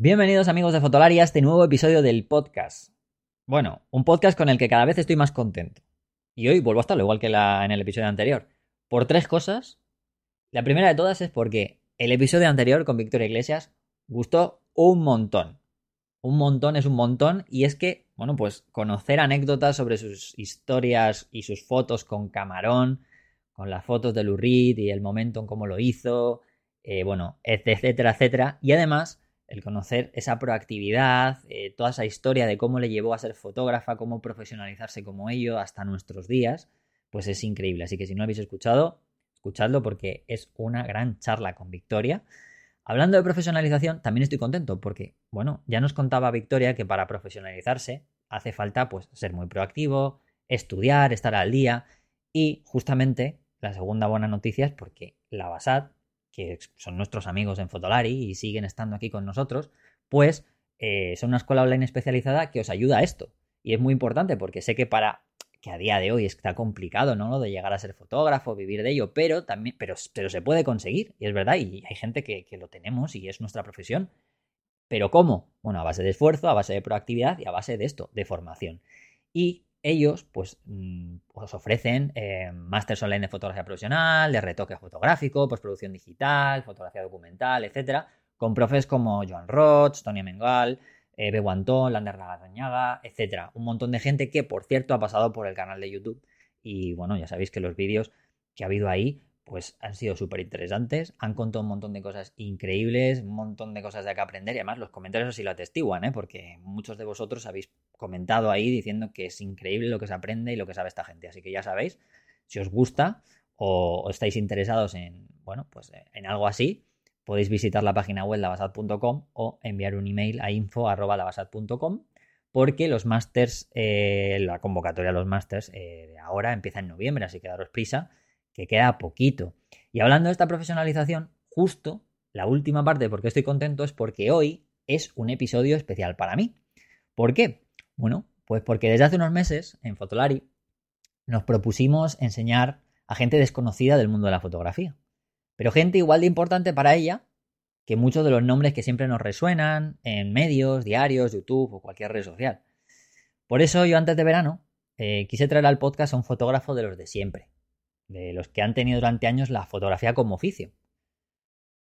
Bienvenidos amigos de Fotolari a este nuevo episodio del podcast. Bueno, un podcast con el que cada vez estoy más contento. Y hoy vuelvo a estarlo igual que en el episodio anterior. Por tres cosas. La primera de todas es porque el episodio anterior con Victoria Iglesias gustó un montón. Un montón es un montón y es que, bueno, pues conocer anécdotas sobre sus historias y sus fotos con camarón, con las fotos de Lurid y el momento en cómo lo hizo, eh, bueno, etcétera, etcétera. Y además el conocer esa proactividad, eh, toda esa historia de cómo le llevó a ser fotógrafa, cómo profesionalizarse como ello hasta nuestros días, pues es increíble. Así que si no lo habéis escuchado, escuchadlo porque es una gran charla con Victoria. Hablando de profesionalización, también estoy contento porque, bueno, ya nos contaba Victoria que para profesionalizarse hace falta pues ser muy proactivo, estudiar, estar al día y justamente la segunda buena noticia es porque la Basat que son nuestros amigos en Fotolari y siguen estando aquí con nosotros, pues eh, son una escuela online especializada que os ayuda a esto. Y es muy importante porque sé que para que a día de hoy está complicado, ¿no? Lo de llegar a ser fotógrafo, vivir de ello, pero también, pero, pero se puede conseguir, y es verdad, y hay gente que, que lo tenemos y es nuestra profesión. ¿Pero cómo? Bueno, a base de esfuerzo, a base de proactividad y a base de esto, de formación. Y ellos pues mm, os ofrecen eh, online de fotografía profesional, de retoque fotográfico, postproducción digital, fotografía documental, etcétera, con profes como Joan Roch, Tony Mengal, eh, Beguantón, Lander Lagazañaga, etcétera. Un montón de gente que, por cierto, ha pasado por el canal de YouTube. Y bueno, ya sabéis que los vídeos que ha habido ahí pues han sido súper interesantes, han contado un montón de cosas increíbles, un montón de cosas de que aprender y además los comentarios así lo atestiguan, ¿eh? porque muchos de vosotros habéis comentado ahí diciendo que es increíble lo que se aprende y lo que sabe esta gente, así que ya sabéis, si os gusta o, estáis interesados en, bueno, pues en algo así, podéis visitar la página web lavasat.com o enviar un email a info.lavasat.com porque los másters, eh, la convocatoria a los másters eh, de ahora empieza en noviembre, así que daros prisa que queda poquito. Y hablando de esta profesionalización, justo la última parte porque estoy contento es porque hoy es un episodio especial para mí. ¿Por qué? Bueno, pues porque desde hace unos meses en Fotolari nos propusimos enseñar a gente desconocida del mundo de la fotografía. Pero gente igual de importante para ella que muchos de los nombres que siempre nos resuenan en medios, diarios, YouTube o cualquier red social. Por eso yo antes de verano eh, quise traer al podcast a un fotógrafo de los de siempre, de los que han tenido durante años la fotografía como oficio.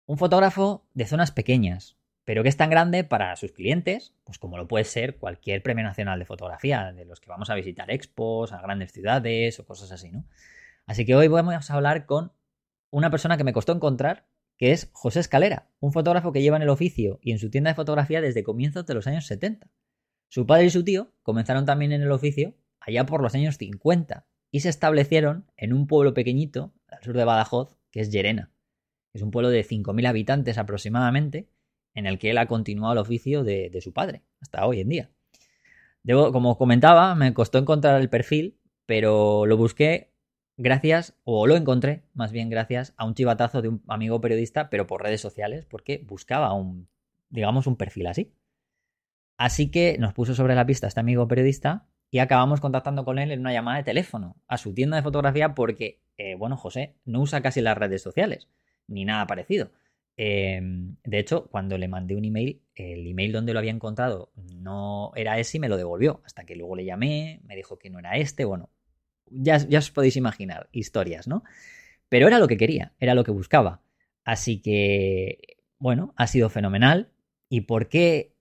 Un fotógrafo de zonas pequeñas, pero que es tan grande para sus clientes, pues como lo puede ser cualquier premio nacional de fotografía, de los que vamos a visitar expos, a grandes ciudades o cosas así, ¿no? Así que hoy vamos a hablar con una persona que me costó encontrar, que es José Escalera, un fotógrafo que lleva en el oficio y en su tienda de fotografía desde comienzos de los años 70. Su padre y su tío comenzaron también en el oficio allá por los años 50 y se establecieron en un pueblo pequeñito al sur de Badajoz, que es Llerena. Es un pueblo de 5.000 habitantes aproximadamente, en el que él ha continuado el oficio de, su padre, hasta hoy en día. Debo, como comentaba, me costó encontrar el perfil, pero lo busqué gracias, o lo encontré más bien gracias a un chivatazo de un amigo periodista, pero por redes sociales, porque buscaba un, digamos, un perfil así. Así que nos puso sobre la pista este amigo periodista y acabamos contactando con él en una llamada de teléfono a su tienda de fotografía porque, eh, bueno, José no usa casi las redes sociales ni nada parecido. Em, de hecho, cuando le mandé un email, el email donde lo había encontrado no era ese y me lo devolvió. Hasta que luego le llamé, me dijo que no era este. Bueno, ya, ya os podéis imaginar historias, ¿no? Pero era lo que quería, era lo que buscaba. Así que, bueno, ha sido fenomenal. ¿Y por qué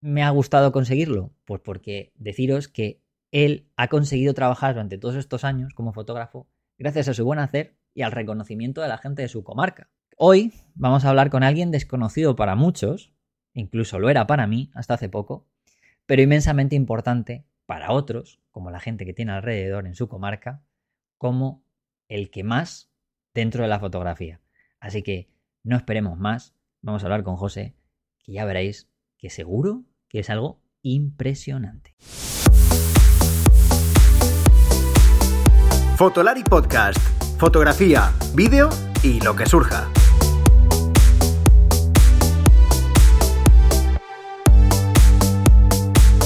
me ha gustado conseguirlo? Pues porque deciros que él ha conseguido trabajar durante todos estos años como fotógrafo gracias a su buen hacer y al reconocimiento de la gente de su comarca. Hoy vamos a hablar con alguien desconocido para muchos, incluso lo era para mí hasta hace poco, pero inmensamente importante para otros, como la gente que tiene alrededor en su comarca, como el que más dentro de la fotografía. Así que no esperemos más, vamos a hablar con José, que ya veréis que seguro que es algo impresionante. Fotolari Podcast. Fotografía, vídeo y lo que surja.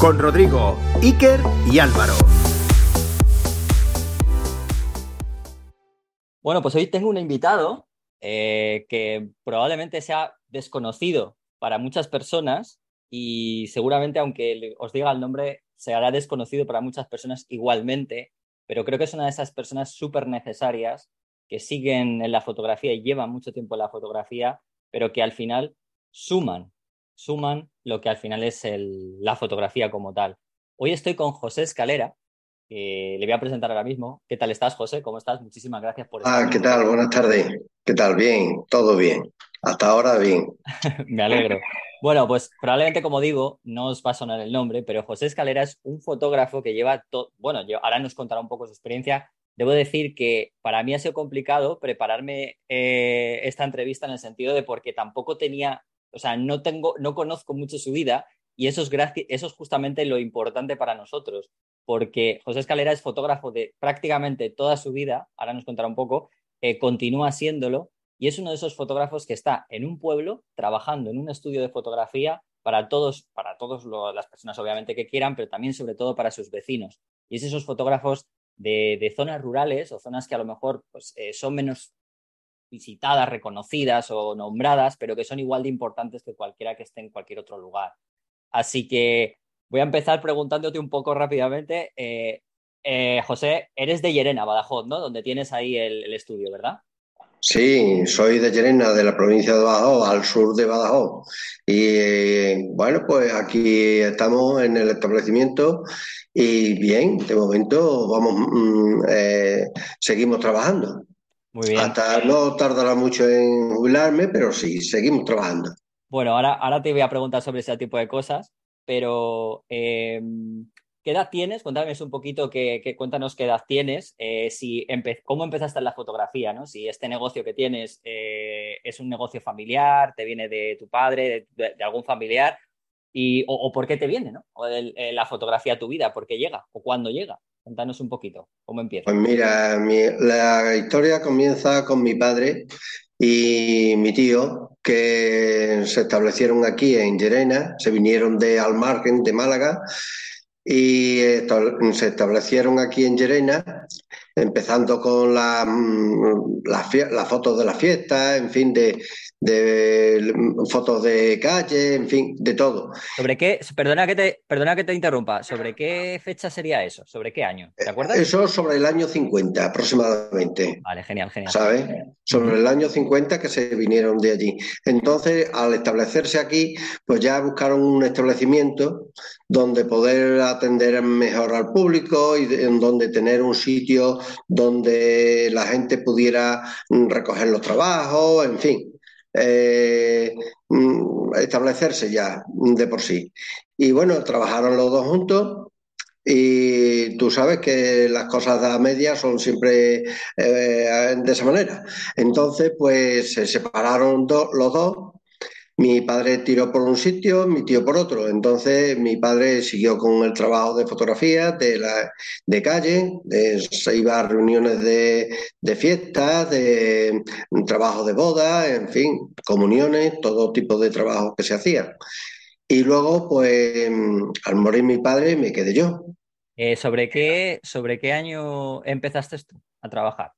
Con Rodrigo, Iker y Álvaro. Bueno, pues hoy tengo un invitado eh, que probablemente sea desconocido para muchas personas, y seguramente, aunque os diga el nombre, se hará desconocido para muchas personas igualmente, pero creo que es una de esas personas súper necesarias que siguen en la fotografía y llevan mucho tiempo en la fotografía, pero que al final suman, suman lo que al final es la fotografía como tal. Hoy estoy con José Escalera, que le voy a presentar ahora mismo. ¿Qué tal estás, José? ¿Cómo estás? Muchísimas gracias por estar. Ah, ¿qué tal? Buenas tardes. ¿Qué tal? Bien, todo bien. Hasta ahora bien. Me alegro. Bueno, pues probablemente, como digo, no os va a sonar el nombre, pero José Escalera es un fotógrafo que lleva todo. Bueno, ahora nos contará un poco su experiencia, Debo decir que para mí ha sido complicado prepararme eh, esta entrevista en el sentido de porque tampoco tenía, o sea, no tengo, no conozco mucho su vida y eso es, justamente lo importante para nosotros, porque José Escalera es fotógrafo de prácticamente toda su vida, ahora nos contará un poco, eh, continúa siéndolo y es uno de esos fotógrafos que está en un pueblo trabajando en un estudio de fotografía para todos, para todas las personas obviamente que quieran, pero también sobre todo para sus vecinos. Y es esos fotógrafos de, zonas rurales o zonas que a lo mejor pues, eh, son menos visitadas, reconocidas o nombradas, pero que son igual de importantes que cualquiera que esté en cualquier otro lugar. Así que voy a empezar preguntándote un poco rápidamente. Eh, eh, José, eres de Llerena, Badajoz, ¿no? Donde tienes ahí el, estudio, ¿verdad? Sí, soy de Llerena, de la provincia de Badajoz, al sur de Badajoz. Y bueno, pues aquí estamos en el establecimiento y bien, de momento vamos, mm, eh, seguimos trabajando. Muy bien. Hasta no tardará mucho en jubilarme, pero sí, seguimos trabajando. Bueno, ahora, ahora te voy a preguntar sobre ese tipo de cosas, pero em, ¿qué edad tienes? Cuéntame un poquito, que, cuéntanos qué edad tienes, eh, si cómo empezaste en la fotografía, ¿no? Si este negocio que tienes eh, es un negocio familiar, te viene de tu padre, de algún familiar, y, o, por qué te viene, ¿no? O eh, la fotografía a tu vida, por qué llega o cuándo llega. Cuéntanos un poquito, ¿cómo empieza? Pues mira, la historia comienza con mi padre y mi tío, que se establecieron aquí en Llerena, se vinieron de Almargen, de Málaga, y se establecieron aquí en Llerena empezando con las la, fotos de la fiesta, en fin, de, de fotos de calle, en fin, de todo. ¿Sobre qué? Perdona que te, perdona que te interrumpa. ¿Sobre qué fecha sería eso? ¿Sobre qué año? ¿Te acuerdas? Eso sobre el año 50 aproximadamente. Vale, genial, genial. ¿Sabes? Sobre el año 50 que se vinieron de allí. Entonces, al establecerse aquí, pues ya buscaron un establecimiento donde poder atender mejor al público y en donde tener un sitio donde la gente pudiera recoger los trabajos, en fin. Eh, mm, establecerse ya de por sí. Y bueno, trabajaron los dos juntos y tú sabes que las cosas a media son siempre eh, de esa manera. Entonces, pues se separaron los dos mi padre tiró por un sitio, mi tío por otro. Entonces mi padre siguió con el trabajo de fotografía, de, la, de calle, se iba a reuniones de, de fiestas, de trabajo de boda, en fin, comuniones, todo tipo de trabajo que se hacía. Y luego, pues, al morir mi padre, me quedé yo. Eh, ¿sobre, qué, ¿Sobre qué año empezaste tú a trabajar?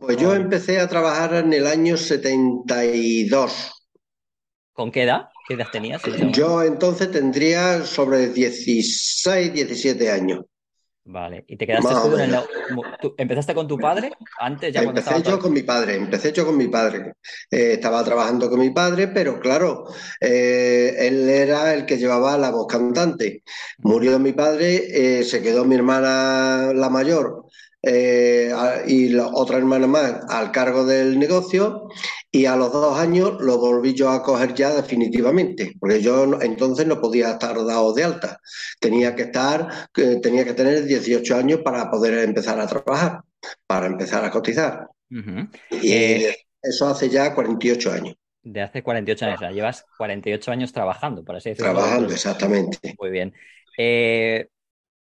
Pues yo empecé a trabajar en el año 72. ¿Con qué edad? ¿Qué edad tenías? Yo entonces tendría sobre 16, 17 años. Vale, ¿y te quedaste tú en el... ¿Empezaste con tu padre antes? Ya empecé yo con mi padre, empecé yo con mi padre. Eh, estaba trabajando con mi padre, pero claro, eh, él era el que llevaba la voz cantante. Murió mi padre, eh, se quedó mi hermana la mayor eh, y la otra hermana más al cargo del negocio y a los dos años lo volví yo a coger ya definitivamente, porque yo entonces no podía estar dado de alta, tenía que estar, tenía que tener 18 años para poder empezar a trabajar, para empezar a cotizar. Y eh, eso hace ya 48 años. De hace 48 años, o llevas 48 años trabajando, por así decirlo. Trabajando, exactamente. Muy bien. Eh,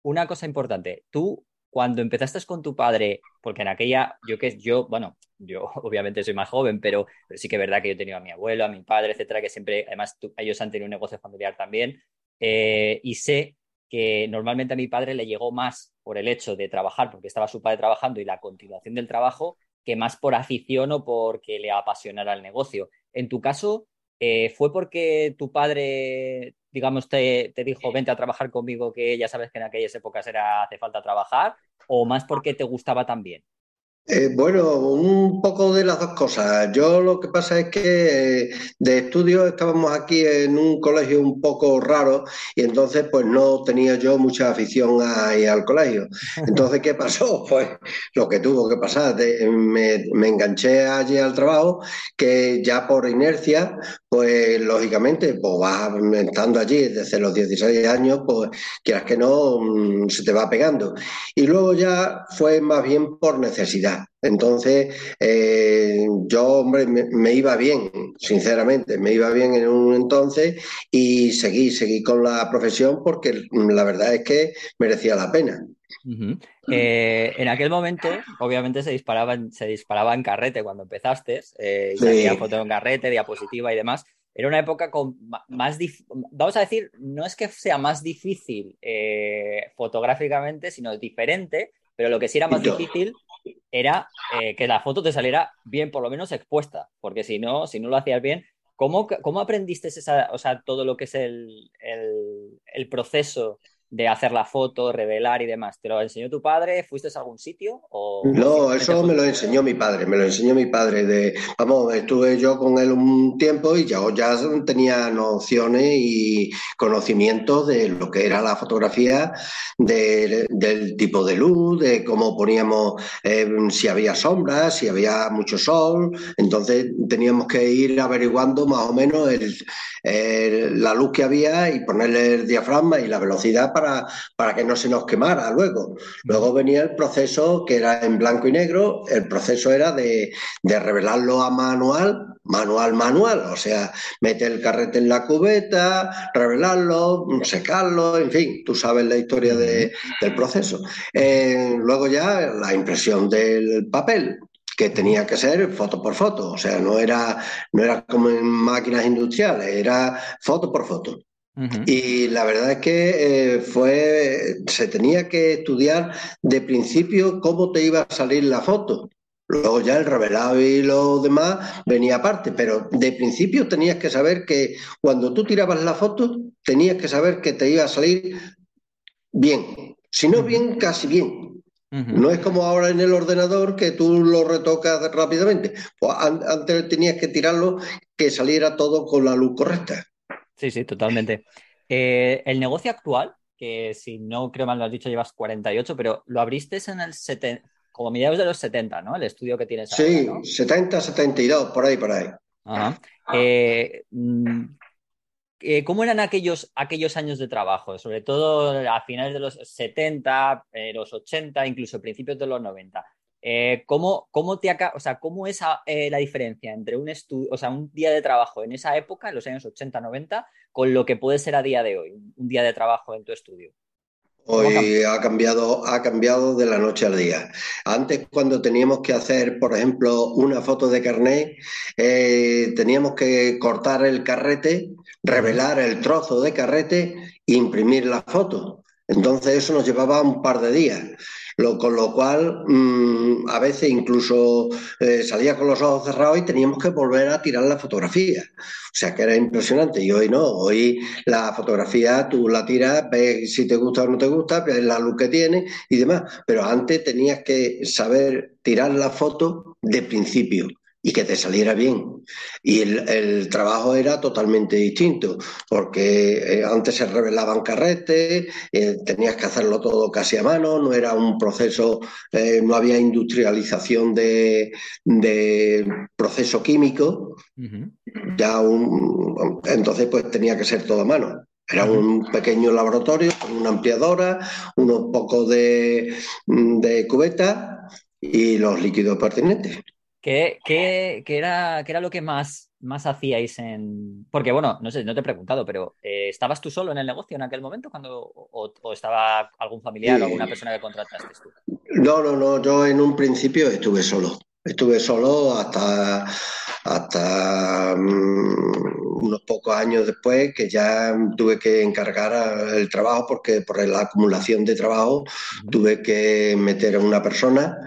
una cosa importante, tú cuando empezaste con tu padre, porque en aquella, yo que yo, bueno, yo obviamente soy más joven, pero, sí que es verdad que yo he tenido a mi abuelo, a mi padre, etcétera, que siempre, además, ellos han tenido un negocio familiar también, eh, y sé que normalmente a mi padre le llegó más por el hecho de trabajar, porque estaba su padre trabajando y la continuación del trabajo, que más por afición o porque le apasionara el negocio. En tu caso, eh, ¿fue porque tu padre digamos, te, te, dijo, vente a trabajar conmigo, que ya sabes que en aquellas épocas era hace falta trabajar, o más porque te gustaba también? Eh, bueno, un poco de las dos cosas. Yo lo que pasa es que eh, de estudio estábamos aquí en un colegio un poco raro y entonces pues no tenía yo mucha afición a al colegio. Entonces, ¿qué pasó? Pues lo que tuvo que pasar. me, me enganché allí al trabajo que ya por inercia pues lógicamente, pues vas estando allí desde los 16 años, pues quieras que no, mm, se te va pegando. Y luego ya fue más bien por necesidad. Entonces, eh, yo, hombre, me, iba bien, sinceramente, me iba bien en un entonces y seguí, seguí con la profesión porque la verdad es que merecía la pena. Eh, en aquel momento, obviamente, se disparaba, se disparaba en carrete cuando empezaste, eh, foto en carrete, diapositiva y demás. Era una época con más, vamos a decir, no es que sea más difícil eh, fotográficamente, sino diferente, pero lo que sí era más difícil era eh, que la foto te saliera bien, por lo menos expuesta, porque si no, si no lo hacías bien, ¿cómo, cómo aprendiste esa, o sea, todo lo que es el, el, el proceso de hacer la foto, revelar y demás. ¿Te lo enseñó tu padre? ¿Fuiste a algún sitio? O no, eso me lo enseñó mi padre, me lo enseñó mi padre. De, vamos, estuve yo con él un tiempo y ya, ya tenía nociones y conocimientos de lo que era la fotografía, del tipo de luz, de cómo poníamos, eh, si había sombras, si había mucho sol. Entonces teníamos que ir averiguando más o menos el, la luz que había y ponerle el diafragma y la velocidad para, que no se nos quemara luego. Luego venía el proceso que era en blanco y negro, el proceso era de, revelarlo a manual, manual, manual, o sea, meter el carrete en la cubeta, revelarlo, secarlo, en fin, tú sabes la historia del proceso. Eh, luego ya la impresión del papel, que tenía que ser foto por foto, o sea, no era, no era como en máquinas industriales, era foto por foto. Y la verdad es que eh, fue, se tenía que estudiar de principio cómo te iba a salir la foto. Luego ya el revelado y lo demás venía aparte, pero de principio tenías que saber que cuando tú tirabas la foto, tenías que saber que te iba a salir bien. Si no bien, casi bien. No es como ahora en el ordenador que tú lo retocas rápidamente. Pues antes tenías que tirarlo que saliera todo con la luz correcta. Sí, sí, totalmente. Eh, el negocio actual, que si no creo mal lo has dicho, llevas 48, pero lo abriste en el 70, como mediados de los 70, ¿no? El estudio que tienes Sí, 70, 72, por ahí, por ahí. Ajá. Eh, mm, eh, ¿Cómo eran aquellos, aquellos años de trabajo? Sobre todo a finales de los 70, los 80, incluso principios de los 90. Eh, ¿cómo, cómo, te o sea, ¿Cómo es eh, la diferencia entre un, o sea, un día de trabajo en esa época, en los años 80-90, con lo que puede ser a día de hoy, un día de trabajo en tu estudio? Hoy ha cambiado, ha cambiado de la noche al día. Antes, cuando teníamos que hacer, por ejemplo, una foto de carnet, eh, teníamos que cortar el carrete, revelar el trozo de carrete e imprimir la foto. Entonces eso nos llevaba un par de días con lo cual mm, a veces incluso eh, salía con los ojos cerrados y teníamos que volver a tirar la fotografía. O sea que era impresionante. Y hoy no, hoy la fotografía tú la tiras, ves si te gusta o no te gusta, ves la luz que tiene y demás. Pero antes tenías que saber tirar la foto de principio y que te saliera bien. Y el, trabajo era totalmente distinto, porque eh, antes se revelaban carretes, eh, tenías que hacerlo todo casi a mano, no era un proceso, eh, no había industrialización de, proceso químico, ya un, entonces pues tenía que ser todo a mano. Era un pequeño laboratorio con una ampliadora, unos pocos de, de cubeta y los líquidos pertinentes. ¿Qué, era, era, lo que más, más hacíais en...? Porque, bueno, no sé, no te he preguntado, pero eh, ¿estabas tú solo en el negocio en aquel momento cuando o, estaba algún familiar o alguna persona que contrataste tú? No, no, no, yo en un principio estuve solo. Estuve solo hasta, hasta mm, unos pocos años después que ya tuve que encargar el trabajo porque por la acumulación de trabajo tuve que meter a una persona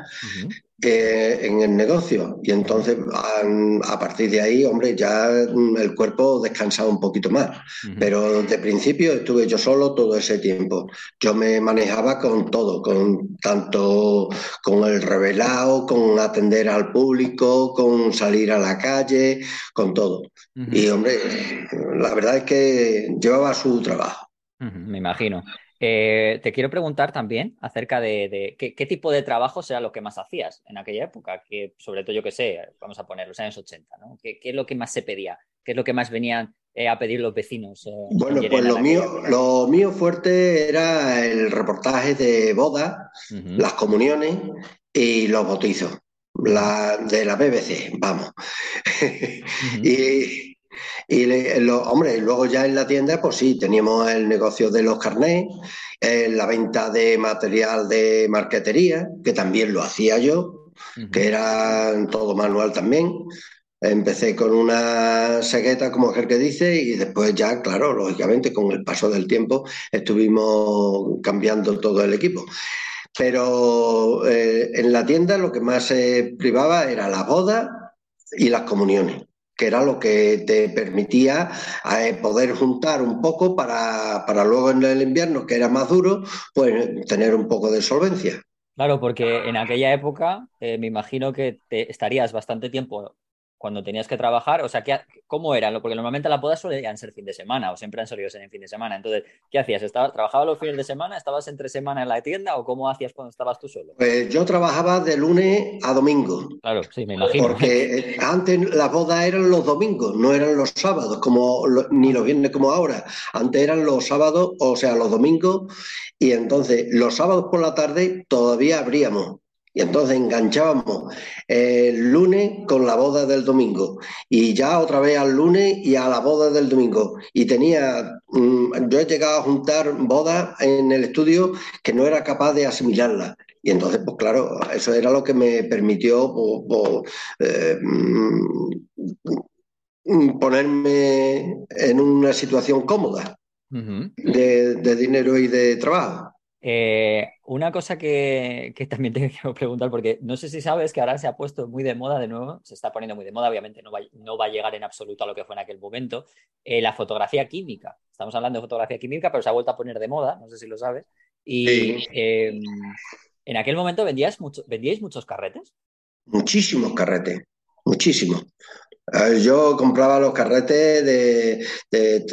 eh, en el negocio. Y entonces, a, partir de ahí, hombre, ya el cuerpo descansaba un poquito más. Pero de principio estuve yo solo todo ese tiempo. Yo me manejaba con todo, con tanto con el revelado, con atender al público, con salir a la calle, con todo. Y hombre, la verdad es que llevaba su trabajo. Me imagino. Eh, te quiero preguntar también acerca de, qué, tipo de trabajo será lo que más hacías en aquella época, que sobre todo yo que sé, vamos a poner los años 80, ¿no? ¿Qué, es lo que más se pedía? ¿Qué es lo que más venían eh, a pedir los vecinos? Eh, bueno, pues lo mío, lo mío fuerte era el reportaje de bodas, las comuniones y los bautizos. La, de la BBC, vamos. y y lo, hombre, luego ya en la tienda, pues sí, teníamos el negocio de los carnés, eh, la venta de material de marquetería, que también lo hacía yo, que era todo manual también. Empecé con una segueta, como el que dice, y después ya, claro, lógicamente, con el paso del tiempo estuvimos cambiando todo el equipo. Pero eh, en la tienda lo que más se privaba era la boda y las comuniones que era lo que te permitía eh, poder juntar un poco para, luego en el invierno, que era más duro, pues tener un poco de solvencia. Claro, porque en aquella época eh, me imagino que estarías bastante tiempo cuando tenías que trabajar, o sea, ¿cómo eran? Porque normalmente las bodas solían ser fin de semana o siempre han solido ser en fin de semana. Entonces, ¿qué hacías? ¿Estabas, ¿Trabajabas los fines de semana? ¿Estabas entre semana en la tienda o cómo hacías cuando estabas tú solo? Pues yo trabajaba de lunes a domingo. Claro, sí, me imagino. Porque antes las bodas eran los domingos, no eran los sábados, como ni los viernes como ahora. Antes eran los sábados, o sea, los domingos, y entonces los sábados por la tarde todavía abríamos y entonces enganchábamos el lunes con la boda del domingo y ya otra vez al lunes y a la boda del domingo. Y tenía, mm, yo he llegado a juntar bodas en el estudio que no era capaz de asimilarlas. Y entonces, pues claro, eso era lo que me permitió pues, pues, eh, mm, ponerme en una situación cómoda de dinero y de trabajo. Eh, una cosa que, también te quiero preguntar, porque no sé si sabes que ahora se ha puesto muy de moda de nuevo, se está poniendo muy de moda, obviamente no va, no va a llegar en absoluto a lo que fue en aquel momento, eh, la fotografía química. Estamos hablando de fotografía química, pero se ha vuelto a poner de moda, no sé si lo sabes. Y em, en aquel momento vendías mucho, vendíais muchos carretes. Muchísimos carretes, muchísimos. Yo compraba los carretes de,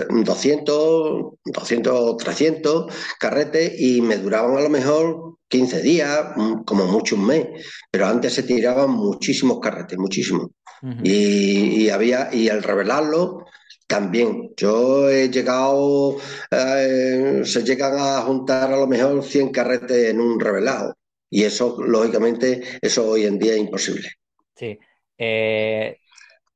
200, 200, 300 carretes y me duraban a lo mejor 15 días, mm, como mucho un mes. Pero antes se tiraban muchísimos carretes, muchísimos. y, había, y al revelarlo, también. Yo he llegado, eh, se llegan a juntar a lo mejor 100 carretes en un revelado. Y eso, lógicamente, eso hoy en día es imposible. Sí. Eh,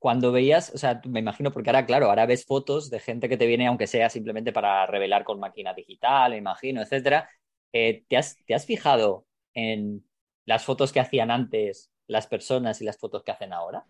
cuando veías, o sea, me imagino, porque ahora, claro, ahora ves fotos de gente que te viene, aunque sea simplemente para revelar con máquina digital, me imagino, etcétera. Eh, ¿te, has, ¿Te has fijado en las fotos que hacían antes las personas y las fotos que hacen ahora?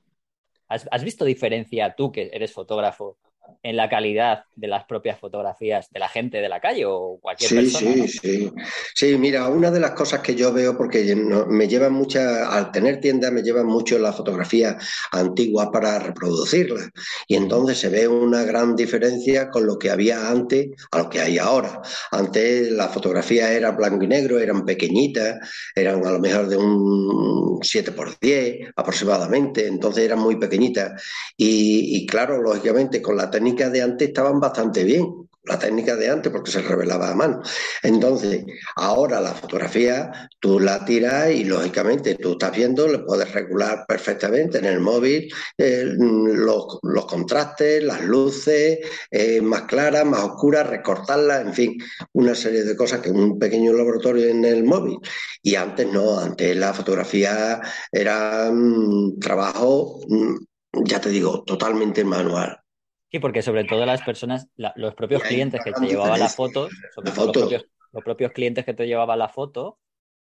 ¿Has, ¿Has, visto diferencia tú, que eres fotógrafo, en la calidad de las propias fotografías de la gente de la calle o cualquier sí, persona. Sí, sí, sí. mira, una de las cosas que yo veo, porque me llevan mucha, al tener tiendas, me llevan mucho la fotografía antigua para reproducirla. Y entonces se ve una gran diferencia con lo que había antes a lo que hay ahora. Antes la fotografía era blanco y negro, eran pequeñitas, eran a lo mejor de un 7 por 10 aproximadamente, entonces eran muy pequeñitas. Y, y claro, lógicamente con la técnicas de antes estaban bastante bien, la técnica de antes porque se revelaba a mano. Entonces, ahora la fotografía tú la tiras y lógicamente tú estás viendo, le puedes regular perfectamente en el móvil los, contrastes, las luces, eh, más claras, más oscuras, recortarlas, en fin, una serie de cosas que un pequeño laboratorio en el móvil. Y antes no, antes la fotografía era un trabajo, mm, ya te digo, totalmente manual. Sí, porque sobre todo las personas, los propios clientes que te llevaban las fotos, sobre los, propios, clientes que te llevaban la foto,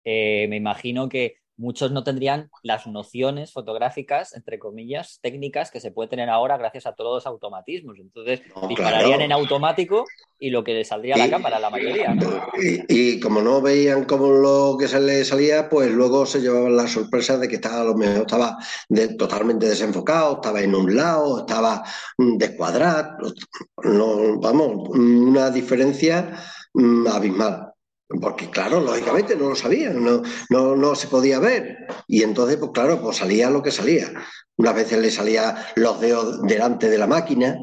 eh, me imagino que muchos no tendrían las nociones fotográficas, entre comillas, técnicas que se puede tener ahora gracias a todos los automatismos. Entonces, No, dispararían claro. en automático y lo que le saldría a la Y- cámara, la mayoría, ¿no? Y, y como no veían como lo que se les salía, pues luego se llevaban la sorpresa de que estaba a lo mejor estaba de- totalmente desenfocado, estaba en un lado, estaba mm, descuadrado, no, vamos, una diferencia mm, abismal. Porque claro, lógicamente no lo sabían, no, no, no se podía ver. Y entonces, pues claro, pues salía lo que salía. Unas veces le salía los dedos delante de la máquina,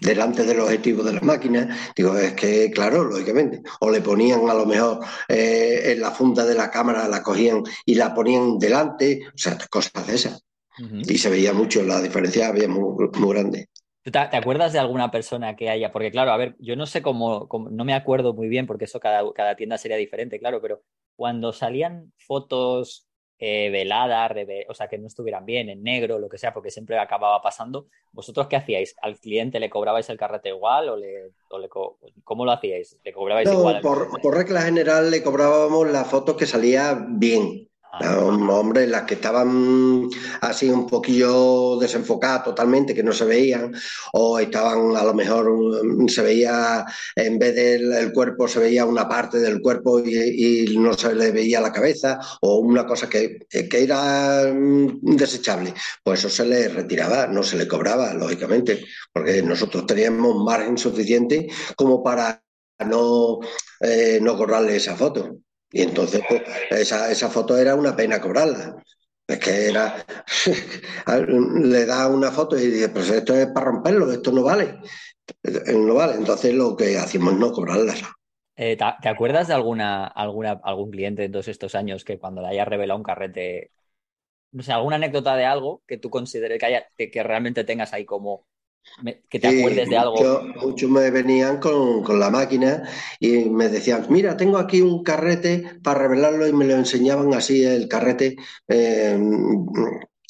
delante del objetivo de la máquina. Digo, es que, claro, lógicamente. O le ponían a lo mejor eh, en la funda de la cámara, la cogían y la ponían delante, o sea, cosas de esas. Y se veía mucho, la diferencia había muy, muy grande. ¿Tú te, te acuerdas de alguna persona que haya? Porque claro, a ver, yo no sé cómo, cómo- no me acuerdo muy bien porque eso cada, cada tienda sería diferente, claro, pero cuando salían fotos eh, veladas, reve- o sea, que no estuvieran bien, en negro, lo que sea, porque siempre acababa pasando, ¿vosotros qué hacíais? ¿Al cliente le cobrabais el carrete igual o le, o le cómo lo hacíais? ¿Le cobrabais No, igual? al por, por regla general le cobrábamos las fotos que salía bien. Ah, Hombre, las que estaban así un poquillo desenfocadas totalmente, que no se veían, o estaban a lo mejor mm, se veía, en vez del el cuerpo, se veía una parte del cuerpo y, no se le veía la cabeza, o una cosa que, que era mm, desechable, pues eso se le retiraba, no se le cobraba, lógicamente, porque nosotros teníamos margen suficiente como para no, eh, no cobrarle esa foto. Y entonces, pues, esa, esa foto era una pena cobrarla. Es que era, le da una foto y dice, pues esto es para romperlo, esto no vale. Eh, No vale. Entonces lo que hacemos es no cobrarlas. eh, ¿te, acuerdas de alguna, alguna, algún cliente en todos estos años que cuando le haya revelado un carrete, no sé, alguna anécdota de algo que tú consideres que, haya, que, que realmente tengas ahí como, que te Sí, acuerdes de algo? muchos muchos me venían con, con la máquina y me decían, mira, tengo aquí un carrete para revelarlo y me lo enseñaban así el carrete eh,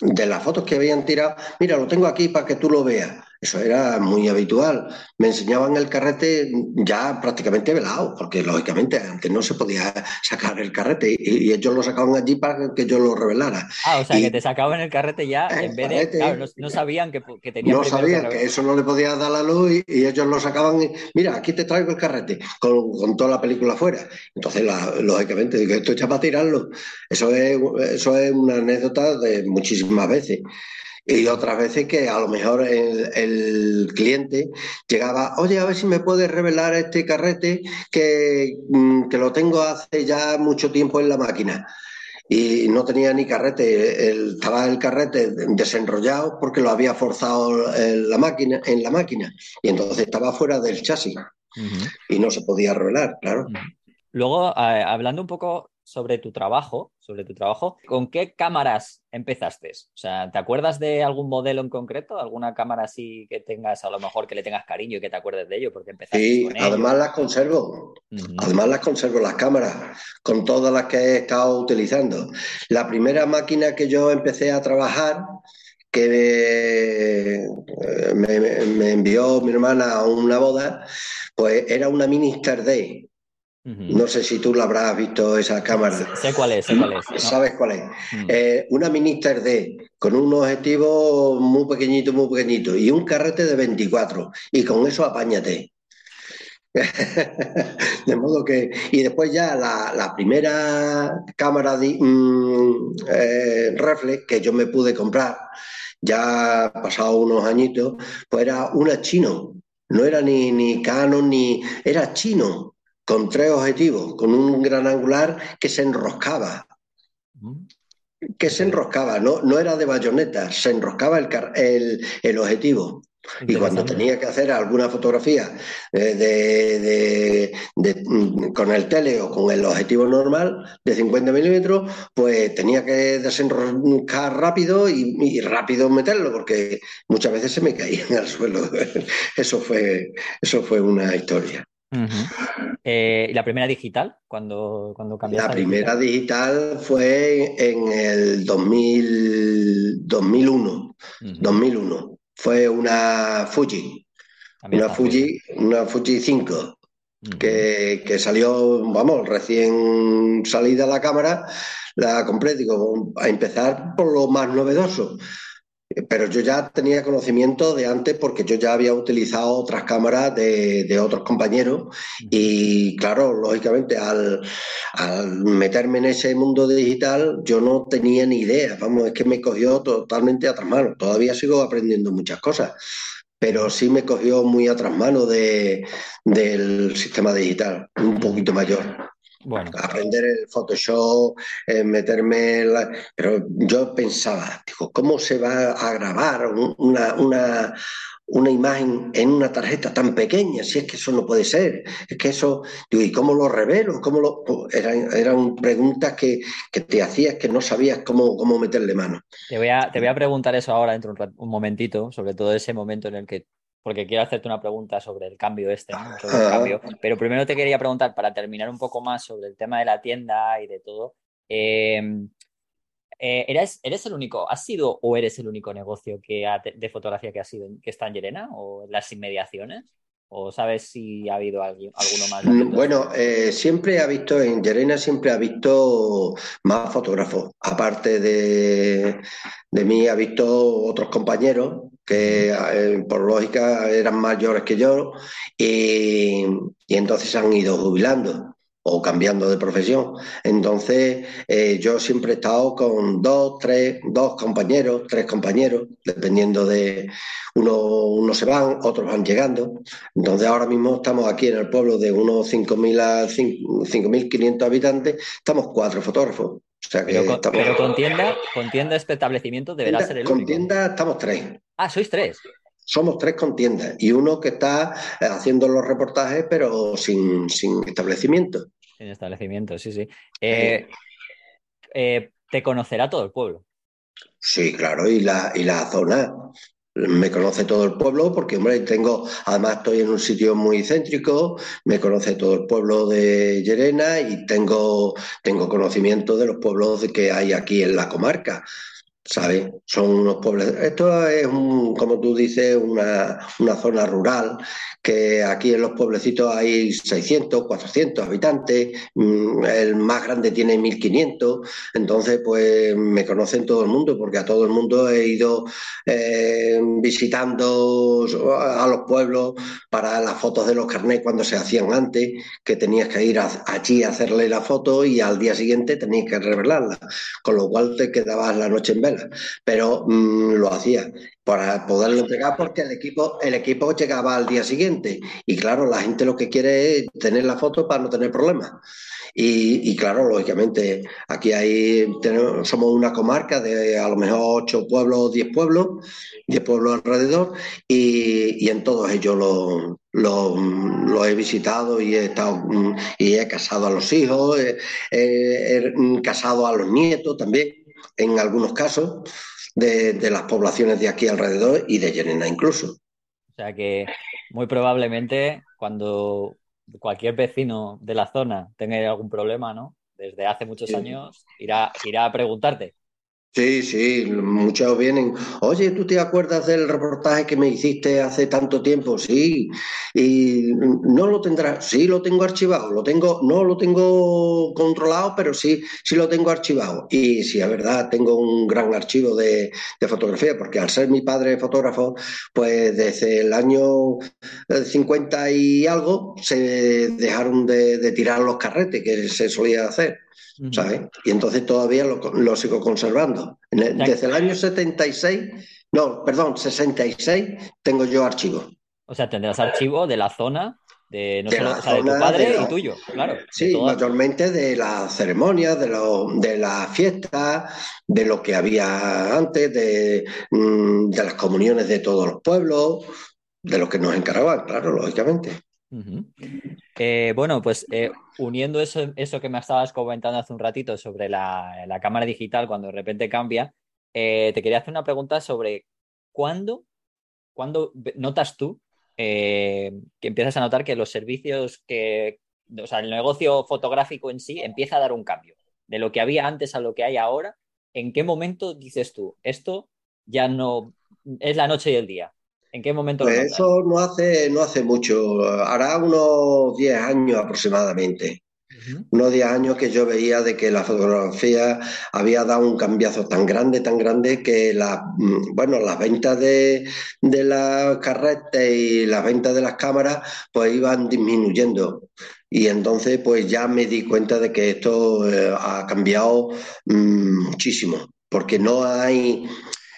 de las fotos que habían tirado. Mira, lo tengo aquí para que tú lo veas. Eso era muy habitual. Me enseñaban el carrete ya prácticamente velado, porque lógicamente antes no se podía sacar el carrete y, y ellos lo sacaban allí para que yo lo revelara. Ah, o sea, Y- que te sacaban el carrete ya El en vez de. Claro, no, no sabían que, que tenían No sabían que eso no le podía dar la luz y, y ellos lo sacaban. y, Mira, aquí te traigo el carrete con, con toda la película afuera. Entonces, la- lógicamente, digo, esto ya para tirarlo. Eso es, eso es una anécdota de muchísimas veces. Y otras veces que a lo mejor el, el cliente llegaba, oye, a ver si me puedes revelar este carrete que, mm, que lo tengo hace ya mucho tiempo en la máquina y no tenía ni carrete, el- estaba el carrete desenrollado porque lo había forzado en la máquina, en la máquina y entonces estaba fuera del chasis. Y no se podía revelar, claro. Luego, eh, hablando un poco sobre tu trabajo, sobre tu trabajo, ¿con qué cámaras empezaste? O sea, ¿te acuerdas de algún modelo en concreto? ¿Alguna cámara así que tengas, a lo mejor que le tengas cariño y que te acuerdes de ello porque empezaste Sí, con ello? además las conservo, además las conservo las cámaras con todas las que he estado utilizando. La primera máquina que yo empecé a trabajar que me, me- me envió mi hermana a una boda, pues era una Minister No sé si tú la habrás visto esa cámara. Sé, sé cuál es, sé cuál es. No. ¿Sabes cuál es? Mm. Eh, una Minister D con un objetivo muy pequeñito, muy pequeñito y un carrete de 24 y con eso apáñate. De modo que, y después ya la, la primera cámara de, mm, eh, reflex que yo me pude comprar, ya pasado unos añitos, pues era una chino, no era ni, ni Canon ni, era chino, con tres objetivos, con un gran angular que se enroscaba que se enroscaba, no, no era de bayoneta, se enroscaba el, el, el objetivo. Y cuando tenía que hacer alguna fotografía eh, de, de- de, mm, con el tele o con el objetivo normal de 50 milímetros, pues tenía que desenroscar rápido y, y rápido meterlo, porque muchas veces se me caía al suelo. Eso fue, eso fue una historia. Eh, ¿y la primera digital? Cuando, cuando La primera digital fue en el 2000, 2001. Ujú. 2001. Fue una Fuji, También una bien. Fuji, una Fuji 5. que, que, salió, vamos, recién salida la cámara, la compré, digo, a empezar por lo más novedoso. Pero yo ya tenía conocimiento de antes porque yo ya había utilizado otras cámaras de, otros compañeros y claro, lógicamente al, meterme en ese mundo digital yo no tenía ni idea, vamos, es que me cogió totalmente a otras manos, todavía sigo aprendiendo muchas cosas pero sí me cogió muy a mano de, del sistema digital, un poquito mayor. Bueno. Aprender el Photoshop, eh, meterme la... Pero yo pensaba, digo, ¿cómo se va a grabar una, una, una imagen en una tarjeta tan pequeña, si es que eso no puede ser, es que eso, digo, ¿y cómo lo revelo? ¿Cómo lo...? Pues eran, eran preguntas que, que, te hacías que no sabías cómo, cómo meterle mano. Te voy, a, te voy a preguntar eso ahora dentro de un, un momentito, sobre todo ese momento en el que porque quiero hacerte una pregunta sobre el cambio este, ¿no? sobre el cambio. Pero primero te quería preguntar, para terminar un poco más sobre el tema de la tienda y de todo, eh, eh, ¿eres, ¿eres el único, has sido o eres el único negocio que ha, de fotografía que ha sido que está en Llerena o en las inmediaciones? ¿O sabes si ha habido alguien, alguno más? Mm, bueno, eh, siempre ha visto, en Llerena siempre ha visto más fotógrafos. Aparte de, de mí, ha visto otros compañeros que eh, por lógica eran mayores que yo y, y entonces han ido jubilando o cambiando de profesión. Entonces, eh, yo siempre he estado con dos, tres, dos compañeros, tres compañeros, dependiendo de uno, uno se van, otros van llegando. Entonces, ahora mismo estamos aquí en el pueblo de unos 5.000 a 5.500 habitantes, estamos cuatro fotógrafos. O sea que pero, con, estamos... pero con tienda, con tienda este establecimiento deberá ser el con único. tienda estamos tres. Ah, sois tres. Somos tres con tiendas y uno que está eh, haciendo los reportajes pero sin, sin establecimiento. Sin establecimiento, sí, sí. Eh, eh, te conocerá todo el pueblo. Sí, claro, y la, y la zona. Me conoce todo el pueblo porque, hombre, tengo, además estoy en un sitio muy céntrico, me conoce todo el pueblo de Llerena y tengo, tengo conocimiento de los pueblos que hay aquí en la comarca. ¿Sabes? Son unos pueblos. Esto es, un, como tú dices, una, una, zona rural, que aquí en los pueblecitos hay 600, 400 habitantes, el más grande tiene 1500, entonces pues me conocen todo el mundo, porque a todo el mundo he ido eh, visitando a los pueblos para las fotos de los carnets cuando se hacían antes, que tenías que ir a, allí a hacerle la foto y al día siguiente tenías que revelarla, con lo cual te quedabas la noche en pero mmm, lo hacía para poderlo entregar porque el equipo, el equipo llegaba al día siguiente y claro, la gente lo que quiere es tener la foto para no tener problemas. Y, claro, lógicamente, aquí hay, somos una comarca de a lo mejor ocho pueblos, diez pueblos, diez pueblos alrededor, y, en todos ellos lo, lo, he visitado y he estado y he casado a los hijos, he, he casado a los nietos también en algunos casos, de, de, las poblaciones de aquí alrededor y de Llerena incluso. O sea que muy probablemente cuando cualquier vecino de la zona tenga algún problema, ¿no? Desde hace muchos sí. años, irá, irá a preguntarte. Sí, sí, muchos vienen. Oye, ¿tú te acuerdas del reportaje que me hiciste hace tanto tiempo? Sí. Y no lo tendrás. Sí, lo tengo archivado. Lo tengo, no lo tengo controlado, pero sí, sí lo tengo archivado. Y sí, es verdad, tengo un gran archivo de, de fotografía, porque al ser mi padre fotógrafo, pues desde el año 50 y algo se dejaron de, de tirar los carretes que se solía hacer. ¿Sabes? Y entonces todavía lo, lo sigo conservando. El, desde el año 76, no, perdón, 66, tengo yo archivo. O sea, tendrás archivo de la zona de, no de, solo, o sea, de tu padre de y tuyo, claro. Sí, mayormente de las ceremonias, de, lo, de las fiestas, de lo que había antes, de, mm, de las comuniones de todos los pueblos, de lo que nos encargaban, claro, lógicamente. Eh, bueno, pues eh, uniendo eso, eso, que me estabas comentando hace un ratito sobre la, cámara digital cuando de repente cambia, eh, te quería hacer una pregunta sobre cuándo, cuándo notas tú que empiezas a notar que los servicios que, o sea, el negocio fotográfico en sí empieza a dar un cambio de lo que había antes a lo que hay ahora. ¿En qué momento dices tú, esto ya no es la noche y el día? ¿En qué momento Pues lo notas? eso no hace, no hace mucho, hará unos 10 años aproximadamente. Unos 10 años que yo veía de que la fotografía había dado un cambiazo tan grande, tan grande, que la, mm, bueno, las ventas de, de las carretes y las ventas de las cámaras pues iban disminuyendo. Y entonces pues ya me di cuenta de que esto eh, ha cambiado mm, muchísimo, porque no hay...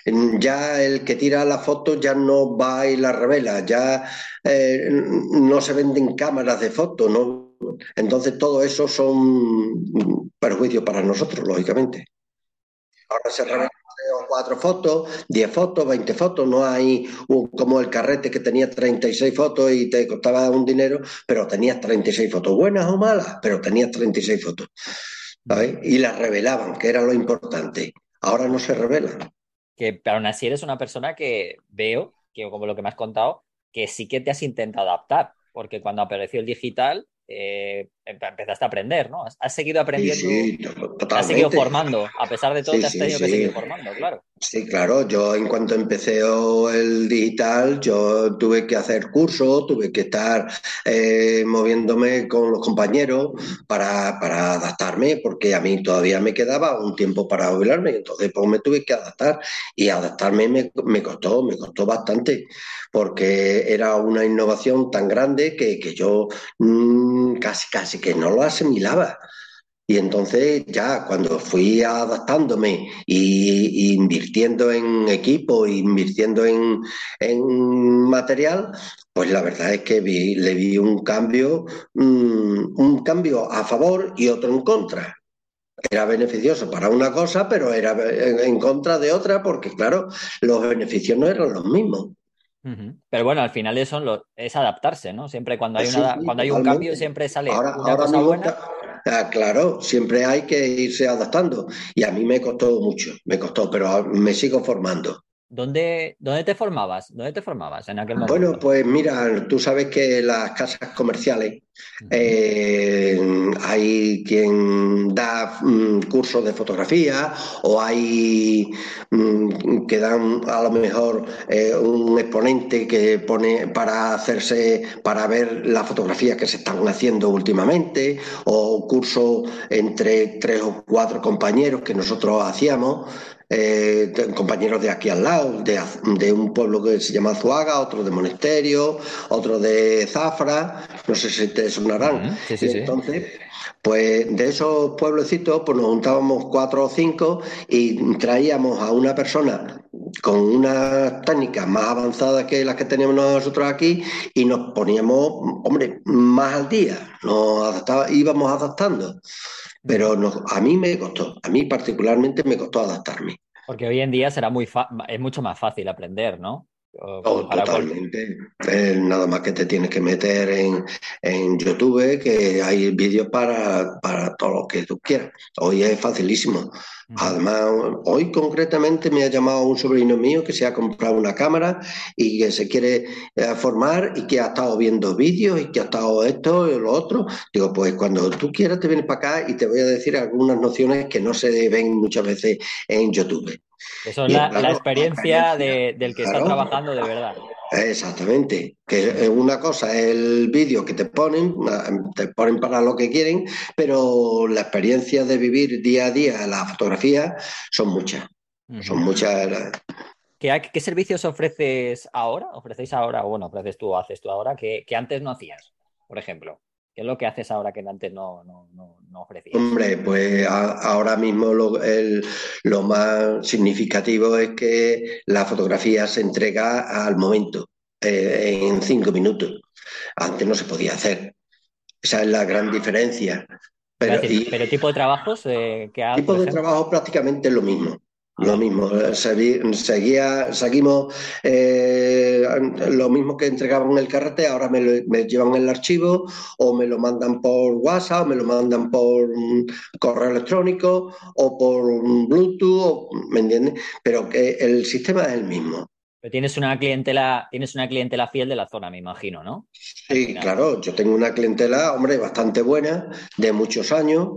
Ya el que tira la foto ya no va y la revela, ya eh, no se venden cámaras de foto, ¿no? Entonces, todo eso son perjuicios para nosotros, lógicamente. Ahora se revelan cuatro fotos, 10 fotos, 20 fotos, no hay como el carrete que tenía 36 fotos y te costaba un dinero, pero tenías 36 fotos, buenas o malas, pero tenías 36 fotos, ¿sabes? Y las revelaban, que era lo importante. Ahora no se revelan. Que pero aún así eres una persona que veo, que como lo que me has contado, que sí que te has intentado adaptar, porque cuando apareció el digital, eh, empe- empezaste a aprender, ¿no? Has, has seguido aprendiendo, sí, has seguido formando, a pesar de todo Sí, te has tenido que seguir formando, claro. Sí, claro, yo en cuanto empecé el digital, yo tuve que hacer cursos, tuve que estar eh, moviéndome con los compañeros para, adaptarme, porque a mí todavía me quedaba un tiempo para jubilarme, entonces pues me tuve que adaptar y adaptarme me, me costó, me costó bastante, porque era una innovación tan grande que, que yo mm, casi, casi que no lo asimilaba. Y entonces ya cuando fui adaptándome y, y invirtiendo en equipo, invirtiendo en, en material, pues la verdad es que vi- le vi un cambio, mm, un cambio a favor y otro en contra. Era beneficioso para una cosa, pero era en, en contra de otra, porque claro, los beneficios no eran los mismos. Pero bueno, al final eso es adaptarse, ¿no? Siempre cuando hay una, sí, cuando hay un cambio, siempre sale Ahora, una ahora cosa mismo, buena. Ah, claro, siempre hay que irse adaptando. Y a mí me costó mucho, me costó, pero me sigo formando. ¿Dónde, dónde te formabas? ¿Dónde te formabas en aquel Bueno, momento? pues mira, tú sabes que las casas comerciales eh, hay quien da mm, cursos de fotografía o hay mm, que dan a lo mejor eh, un exponente que pone para hacerse, para ver las fotografías que se están haciendo últimamente o cursos entre tres o cuatro compañeros que nosotros hacíamos. Eh, compañeros de aquí al lado, de, un pueblo que se llama Azuaga, otro de Monesterio, otro de Zafra, no sé si te sonarán. Ujú. Sí, sí, Y sí. entonces, pues de esos pueblecitos, pues nos juntábamos cuatro o cinco y traíamos a una persona con unas técnicas más avanzadas que las que teníamos nosotros aquí y nos poníamos, hombre, más al día, nos adaptaba- íbamos adaptando. Pero nos- a mí me costó, a mí particularmente me costó adaptarme. Porque hoy en día será muy fa- es mucho más fácil aprender, ¿no? Oh, totalmente. Eh, nada más que te tienes que meter en, en YouTube, que hay vídeos para, para todo lo que tú quieras. Hoy es facilísimo. Además, hoy concretamente me ha llamado un sobrino mío que se ha comprado una cámara y que se quiere eh, formar y que ha estado viendo vídeos y que ha estado esto y lo otro. Digo, pues cuando tú quieras te vienes para acá y te voy a decir algunas nociones que no se ven muchas veces en YouTube. Eso es la, claro, la experiencia experiencia, de- del que está trabajando de verdad. Exactamente, que es una cosa es el vídeo que te ponen, te ponen para lo que quieren, pero la experiencia de vivir día a día la fotografía son muchas, son muchas. la- ¿Qué, qué servicios ofreces ahora? ¿Ofrecéis ahora? O bueno, ofreces tú haces tú ahora que, que antes no hacías, por ejemplo. ¿Qué es lo que haces ahora que antes no, no, no, no ofrecías? Hombre, pues a- ahora mismo lo, el- lo más significativo es que la fotografía se entrega al momento, eh, en cinco minutos. Antes no se podía hacer. Esa es la gran diferencia. Pero, decir, y, pero tipo de trabajos eh, que tipo de trabajo prácticamente lo mismo. Lo mismo, eh, seguía, seguimos eh, lo mismo que entregaban en el carrete, ahora me, lo- me llevan el archivo o me lo mandan por WhatsApp, o me lo mandan por mm, correo electrónico o por mm, Bluetooth, o- ¿me entiendes? Pero que el sistema es el mismo. Pero tienes una clientela, tienes una clientela fiel de la zona, me imagino, ¿no? Sí, claro, yo tengo una clientela, hombre, bastante buena, de muchos años,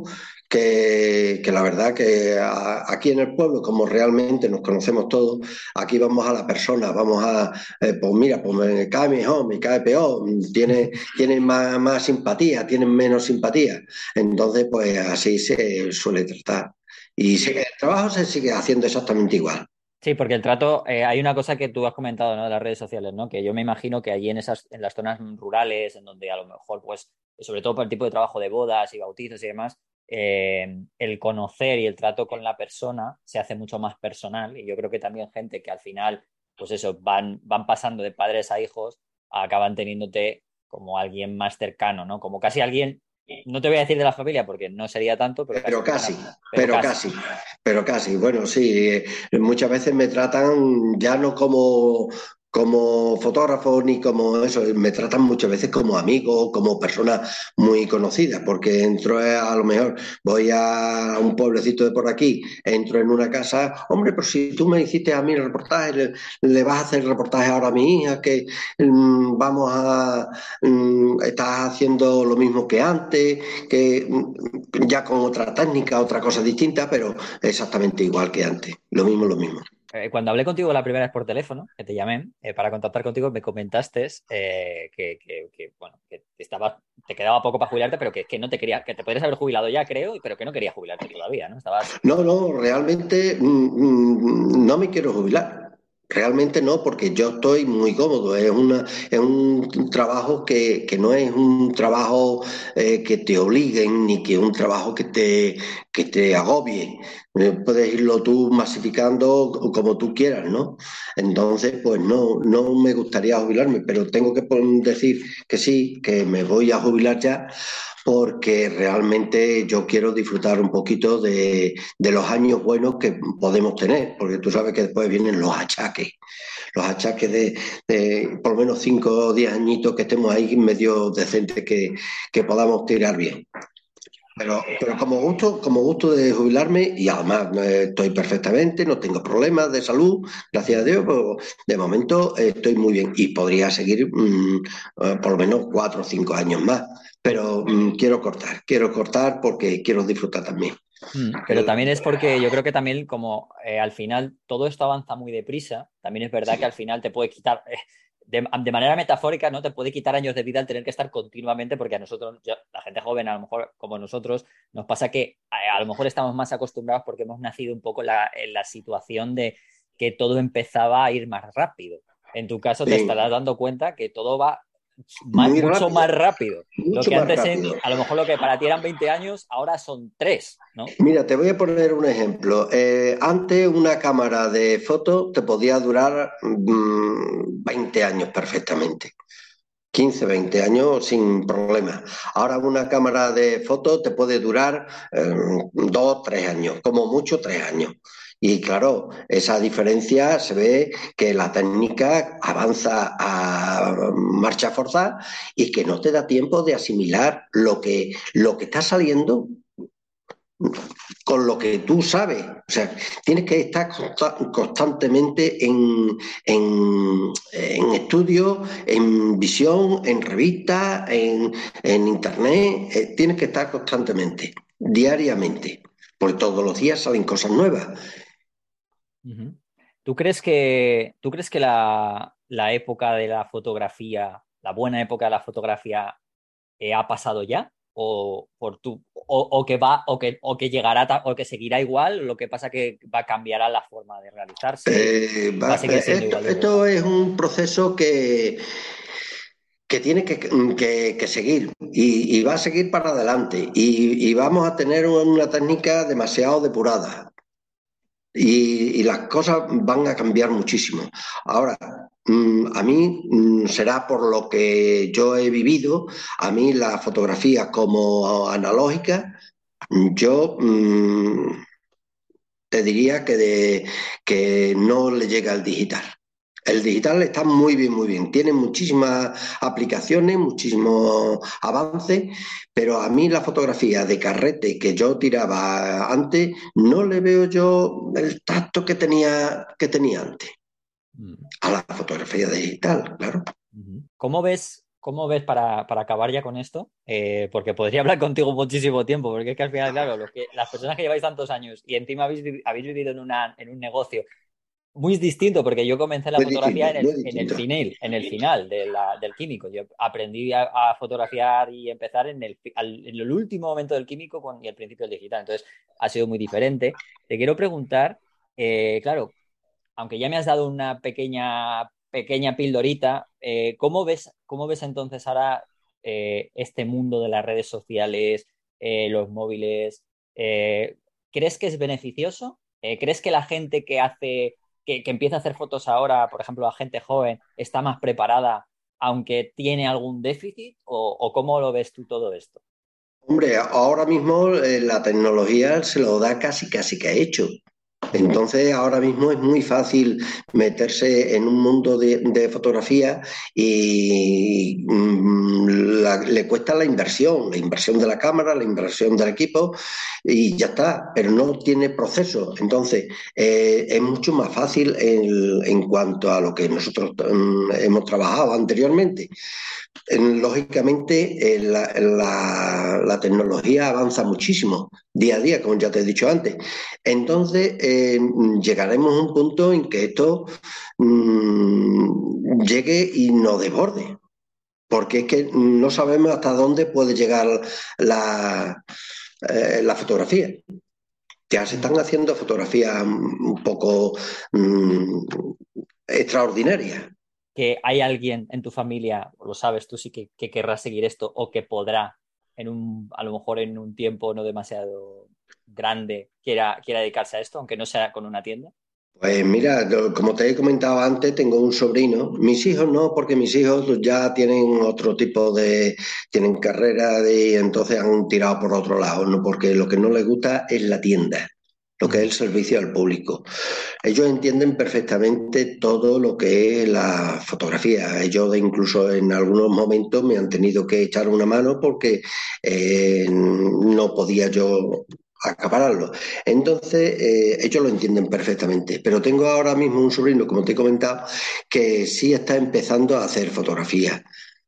que, la verdad que aquí en el pueblo, como realmente nos conocemos todos, aquí vamos a la persona, vamos a, eh, pues mira, pues me cae mejor, me cae peor, tiene, tiene más, más simpatía, tienen menos simpatía. Entonces, pues así se suele tratar. Y el trabajo se sigue haciendo exactamente igual. Sí, porque el trato, eh, hay una cosa que tú has comentado, ¿no? De las redes sociales, ¿no? Que yo me imagino que allí en esas, en las zonas rurales, en donde a lo mejor, pues, sobre todo por el tipo de trabajo de bodas y bautizos y demás, eh, el conocer y el trato con la persona se hace mucho más personal y yo creo que también gente que al final, pues eso, van, van pasando de padres a hijos, acaban teniéndote como alguien más cercano, ¿no? Como casi alguien, no te voy a decir de la familia porque no sería tanto, pero, pero casi, pero, casi, pero casi. Bueno, sí, eh, muchas veces me tratan ya no como como fotógrafo ni como eso, me tratan muchas veces como amigo, como persona muy conocida, porque entro a lo mejor, voy a un pueblecito de por aquí, entro en una casa, hombre, pero si tú me hiciste a mí el reportaje, le, vas a hacer el reportaje ahora a mi hija, que mm, vamos a, mm, estás haciendo lo mismo que antes, que mm, ya con otra técnica, otra cosa distinta, pero exactamente igual que antes, lo mismo, lo mismo. Eh, cuando hablé contigo la primera vez por teléfono, que te llamé eh, para contactar contigo, me comentaste eh, que, bueno, que te quedaba poco para jubilarte, pero que, no te quería, que te podrías haber jubilado ya, creo, pero que no querías jubilarte todavía, ¿no? Estabas... No, no, realmente mm, mm, no me quiero jubilar. Realmente no, porque yo estoy muy cómodo. Es, una, es un trabajo que, que no es un trabajo eh, que te obliguen ni que un trabajo que te, que te agobie. Eh, puedes irlo tú masificando como tú quieras, ¿no? Entonces, pues no, no me gustaría jubilarme, pero tengo que decir que sí, que me voy a jubilar ya porque realmente yo quiero disfrutar un poquito de, los años buenos que podemos tener, porque tú sabes que después vienen los achaques, los achaques de, por lo menos cinco o diez añitos que estemos ahí medio decentes que, podamos tirar bien. Pero, pero como gusto, como gusto de jubilarme, y además estoy perfectamente, no tengo problemas de salud, gracias a Dios, pues, de momento estoy muy bien y podría seguir mm, eh, por lo menos cuatro o cinco años más pero mm, quiero cortar, quiero cortar porque quiero disfrutar también. Mm, pero también es porque yo creo que también como eh, al final todo esto avanza muy deprisa, también es verdad que al final te puede quitar, eh, de, manera metafórica, ¿no? Te puede quitar años de vida al tener que estar continuamente, porque a nosotros, la gente joven, a lo mejor como nosotros, nos pasa que a, a lo mejor estamos más acostumbrados porque hemos nacido un poco en la situación de que todo empezaba a ir más rápido. En tu caso, te estarás dando cuenta que todo va mucho más rápido. lo que antes, a lo mejor lo que para ti eran 20 años, ahora son 3, ¿no? Mira, te voy a poner un ejemplo. Eh, antes una cámara de foto te podía durar 20 mm, años perfectamente. 15, 20 años sin problema. Ahora una cámara de foto te puede durar 2, eh, 3 años, como mucho 3 años. Y claro, esa diferencia se ve que la técnica avanza a marcha forzada y que no te da tiempo de asimilar lo que, lo que está saliendo con lo que tú sabes. O sea, tienes que estar constantemente en, en, en estudio, en visión, en revistas, en, en internet. Eh, tienes que estar constantemente, diariamente, porque todos los días salen cosas nuevas. ¿Tú crees que, ¿tú crees que la, época de la fotografía, la buena época de la fotografía, eh, ha pasado ya? O, por tu, o, que va, o que, o que llegará, o que seguirá igual, lo que pasa que va a cambiar la forma de realizarse. Eh, esto, es un proceso que, que tiene que, seguir y, va a seguir para adelante y, y, vamos a tener una técnica demasiado depurada y, las cosas van a cambiar muchísimo. Ahora, mm, a mí mm, será por lo que yo he vivido, a mí la fotografía como analógica, yo mm, te diría que, que no le llega al digital. El digital está muy bien, muy bien. Tiene muchísimas aplicaciones, muchísimos avances, pero a mí la fotografía de carrete que yo tiraba antes, no le veo yo el tacto que tenía, que tenía antes. Mm. A la fotografía digital, claro. ¿Cómo ves, ¿cómo ves para, acabar ya con esto? Eh, porque podría hablar contigo muchísimo tiempo, porque es que al final, claro, que, las personas que lleváis tantos años y encima habéis, habéis vivido en, una, en un negocio muy distinto, porque yo comencé la fotografía en, el, final, en el final del químico. Yo aprendí a, fotografiar y empezar en el, en el último momento del químico con, y el principio del digital. Entonces, ha sido muy diferente. Te quiero preguntar, eh, claro, aunque ya me has dado una pequeña, pequeña pildorita, eh, ¿cómo, ves, ¿cómo ves entonces ahora eh, este mundo de las redes sociales, los móviles? ¿Crees que es beneficioso? ¿Crees que la gente que hace que, empieza a hacer fotos ahora, por ejemplo, la gente joven, está más preparada aunque tiene algún déficit? ¿O, cómo lo ves tú todo esto? Hombre, ahora mismo eh, la tecnología se lo da casi, casi que ha hecho. Entonces, ahora mismo es muy fácil meterse en un mundo de, fotografía y mm, le cuesta la inversión, la inversión de la cámara, la inversión del equipo y ya está, pero no tiene proceso. Entonces, eh, es mucho más fácil en, cuanto a lo que nosotros mm, hemos trabajado anteriormente. lógicamente, eh, la, tecnología avanza muchísimo día a día, como ya te he dicho antes. Entonces, eh, llegaremos a un punto en que esto mm, llegue y no desborde porque es que no sabemos hasta dónde puede llegar la, eh, la fotografía. Ya se están haciendo fotografías un poco mm, extraordinarias. Que hay alguien en tu familia, lo sabes tú sí que, que querrá seguir esto o que podrá, en un, a lo mejor en un tiempo no demasiado grande, quiera, quiera dedicarse a esto, aunque no sea con una tienda. Pues mira, como te he comentado antes, tengo un sobrino. Mis hijos no, porque mis hijos ya tienen otro tipo de, tienen carrera y entonces han tirado por otro lado, ¿no? porque lo que no les gusta es la tienda, lo que es el servicio al público. Ellos entienden perfectamente todo lo que es la fotografía. Ellos incluso en algunos momentos me han tenido que echar una mano porque eh, no podía yo acapararlo. Entonces, eh, ellos lo entienden perfectamente. Pero tengo ahora mismo un sobrino, como te he comentado, que sí está empezando a hacer fotografía.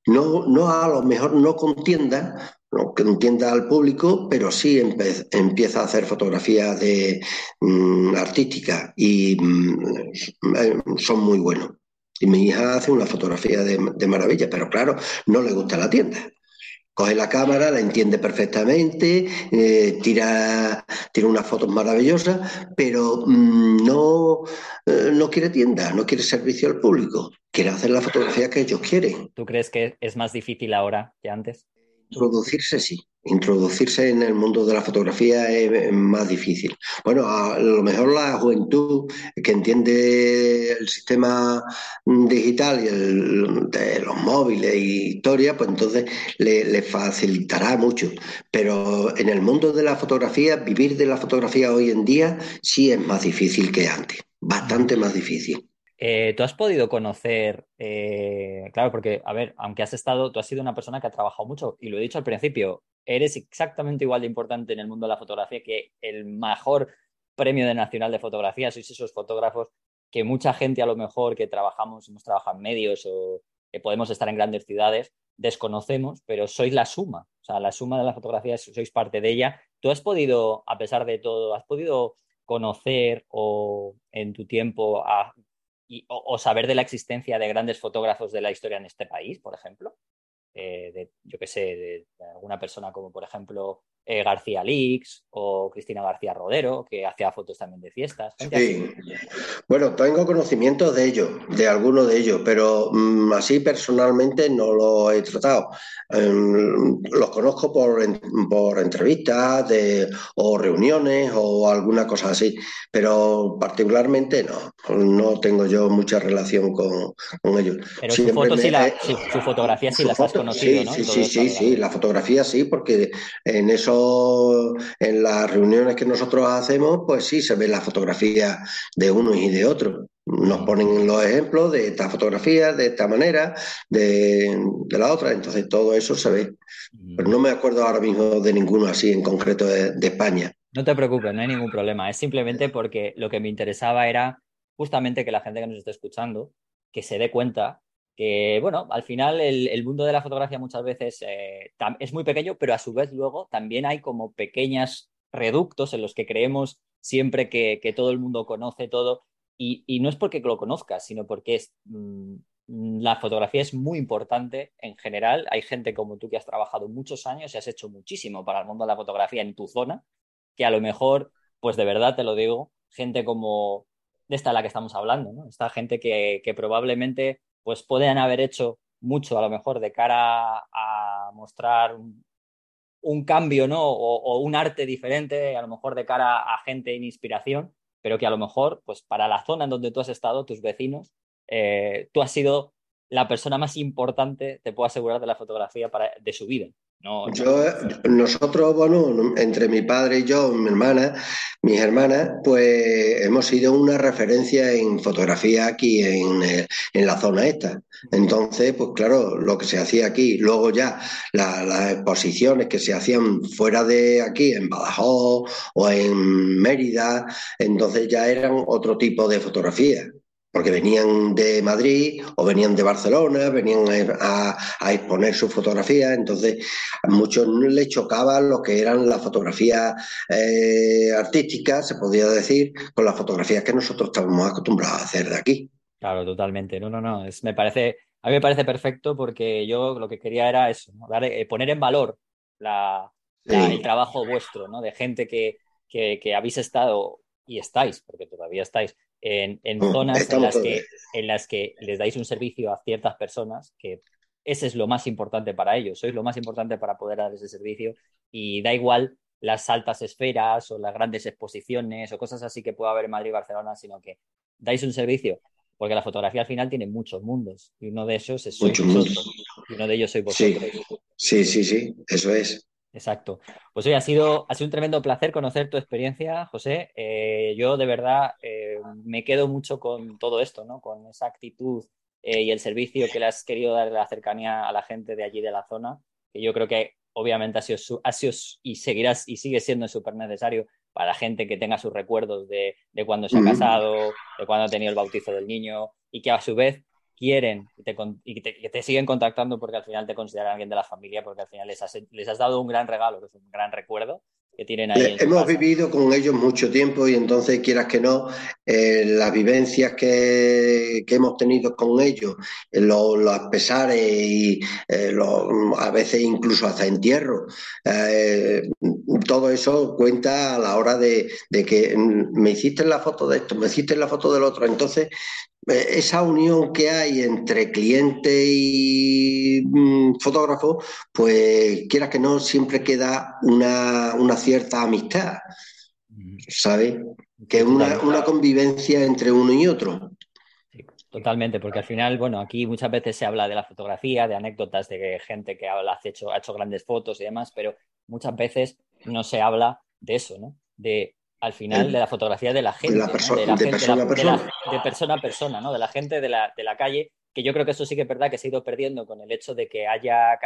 No, no a lo mejor no contienda, no que entienda al público, pero sí empieza a hacer fotografías de mm, artística y mm, son muy buenos. Y mi hija hace una fotografía de maravilla, pero claro, no le gusta la tienda coge la cámara, la entiende perfectamente, eh, tira, tira unas fotos maravillosas, pero mm, no, eh, no quiere tienda, no quiere servicio al público, quiere hacer la fotografía que ellos quieren. ¿Tú crees que es más difícil ahora que antes? Introducirse sí, introducirse en el mundo de la fotografía es más difícil. Bueno, a lo mejor la juventud que entiende el sistema digital y el, de los móviles y historia, pues entonces le, facilitará mucho. Pero en el mundo de la fotografía, vivir de la fotografía hoy en día sí es más difícil que antes, bastante más difícil. Eh, ¿Tú has podido conocer, eh, claro, porque, a ver, aunque has estado, tú has sido una persona que ha trabajado mucho, y lo he dicho al principio, eres exactamente igual de importante en el mundo de la fotografía que el mejor premio de nacional de fotografía, sois esos fotógrafos que mucha gente a lo mejor que trabajamos, hemos trabajado en medios o que podemos estar en grandes ciudades, desconocemos, pero sois la suma, o sea, la suma de la fotografía, sois parte de ella. ¿Tú has podido, a pesar de todo, has podido conocer o en tu tiempo a o, saber de la existencia de grandes fotógrafos de la historia en este país, por ejemplo. Eh, de, yo qué sé, de, alguna persona como por ejemplo eh, García Lix o Cristina García Rodero, que hacía fotos también de fiestas. Sí, bueno, tengo conocimiento de ellos, de algunos de ellos, pero mm, así personalmente no lo he tratado. Em, los conozco por, por entrevistas de, o reuniones o alguna cosa así, pero particularmente no, no tengo yo mucha relación con, ellos. Pero su, foto la, su, fotografía sí las has conocido, sí, ¿no? Sí, sí, sí, sí, la fotografía sí, porque en eso, en las reuniones que nosotros hacemos, pues sí se ve la fotografía de uno y de otro. Nos ponen los ejemplos de esta fotografía, de esta manera, de, la otra, entonces todo eso se ve. Pero no me acuerdo ahora mismo de ninguno así en concreto de, de España. No te preocupes, no hay ningún problema. Es simplemente porque lo que me interesaba era justamente que la gente que nos esté escuchando, que se dé cuenta que, bueno, al final el, mundo de la fotografía muchas veces eh, es muy pequeño, pero a su vez luego también hay como pequeños reductos en los que creemos siempre que, todo el mundo conoce todo. Y, no es porque lo conozcas, sino porque es, mm, la fotografía es muy importante en general. Hay gente como tú que has trabajado muchos años y has hecho muchísimo para el mundo de la fotografía en tu zona, que a lo mejor, pues de verdad te lo digo, gente como de esta la que estamos hablando. Esta gente que probablemente pues pueden haber hecho mucho a lo mejor de cara a mostrar un, cambio, ¿no? O, un arte diferente, a lo mejor de cara a gente en inspiración, pero que a lo mejor, pues para la zona en donde tú has estado, tus vecinos, eh, tú has sido la persona más importante, te puedo asegurar, de la fotografía para, de su vida. Yo, nosotros, bueno, entre mi padre y yo, mi hermana, mis hermanas, pues hemos sido una referencia en fotografía aquí en, eh, en la zona esta. Entonces, pues claro, lo que se hacía aquí, luego ya las exposiciones que se hacían fuera de aquí, en Badajoz o en Mérida, entonces ya eran otro tipo de fotografía porque venían de Madrid o venían de Barcelona, venían a, exponer su fotografía, entonces a muchos les chocaba lo que eran las fotografías eh, artísticas, se podría decir, con las fotografías que nosotros estábamos acostumbrados a hacer de aquí. Claro, totalmente. No, no, no. Es, me parece, a mí me parece perfecto porque yo lo que quería era eso, eh, poner en valor la, el trabajo vuestro, ¿no? De gente que, que habéis estado y estáis, porque todavía estáis en, mm, zonas en las, que, en las que les dais un servicio a ciertas personas, que ese es lo más importante para ellos, sois lo más importante para poder dar ese servicio. Y da igual las altas esferas o las grandes exposiciones o cosas así que pueda haber en Madrid y Barcelona, sino que dais un servicio, porque la fotografía al final tiene muchos mundos y uno de esos es vosotros, y uno de ellos sois vosotros. sí, sí, sí, eso es. Exacto. Pues hoy ha sido, ha sido un tremendo placer conocer tu experiencia, José. Eh, yo de verdad eh, me quedo mucho con todo esto, ¿no? Con esa actitud eh, y el servicio que le has querido dar la cercanía a la gente de allí de la zona, que yo creo que obviamente ha sido, ha sido y seguirás y sigue siendo súper necesario para la gente que tenga sus recuerdos de, de cuando se ha casado, de cuando ha tenido el bautizo del niño y que a su vez quieren y, te, te, siguen contactando porque al final te consideran alguien de la familia, porque al final les has, dado un gran regalo, un gran recuerdo que tienen ahí. Hemos vivido con ellos mucho tiempo y entonces, quieras que no, eh, las vivencias que, que, hemos tenido con ellos, eh, los, los, pesares y eh, a veces incluso hasta entierro, todo eso cuenta a la hora de, de que mm, me hiciste la foto de esto, me hiciste la foto del otro. Entonces, esa unión que hay entre cliente y mm, fotógrafo, pues quieras que no, siempre queda una, cierta amistad, ¿sabes? Que es una, convivencia entre uno y otro. totalmente, porque al final, bueno, aquí muchas veces se habla de la fotografía, de anécdotas de gente que ha hecho, ha hecho grandes fotos y demás, pero muchas veces no se habla de eso, ¿no? De al final de la fotografía de la gente, de, persona, a persona, ¿no? De la gente de la, de la calle, que yo creo que eso sí que es verdad que se ha ido perdiendo con el hecho de que haya,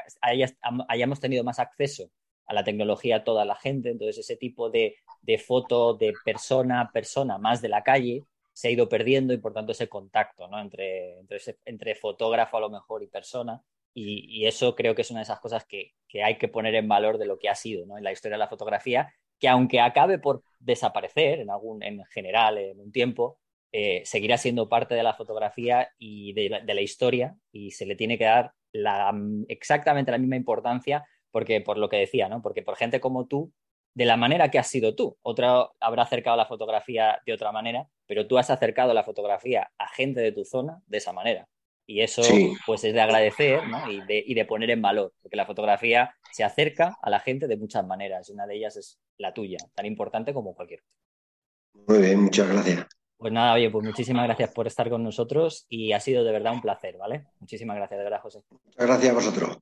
hayamos tenido más acceso a la tecnología toda la gente, entonces ese tipo de, de foto de persona a persona más de la calle se ha ido perdiendo y por tanto ese contacto ¿no? entre, entre, fotógrafo a lo mejor y persona y, eso creo que es una de esas cosas que, que, hay que poner en valor de lo que ha sido ¿no? en la historia de la fotografía que aunque acabe por desaparecer en, algún, en general en un tiempo, eh, seguirá siendo parte de la fotografía y de la, historia y se le tiene que dar la, exactamente la misma importancia porque por lo que decía, ¿no? Porque por gente como tú, de la manera que has sido tú, otra habrá acercado la fotografía de otra manera, pero tú has acercado la fotografía a gente de tu zona de esa manera. Y eso pues es de agradecer ¿no? y, de, y, de, poner en valor, porque la fotografía se acerca a la gente de muchas maneras. Una de ellas es la tuya, tan importante como cualquier otra. Muy bien, muchas gracias. Pues nada, oye, pues muchísimas gracias por estar con nosotros y ha sido de verdad un placer, ¿vale? Muchísimas gracias, de verdad, José. Muchas gracias a vosotros.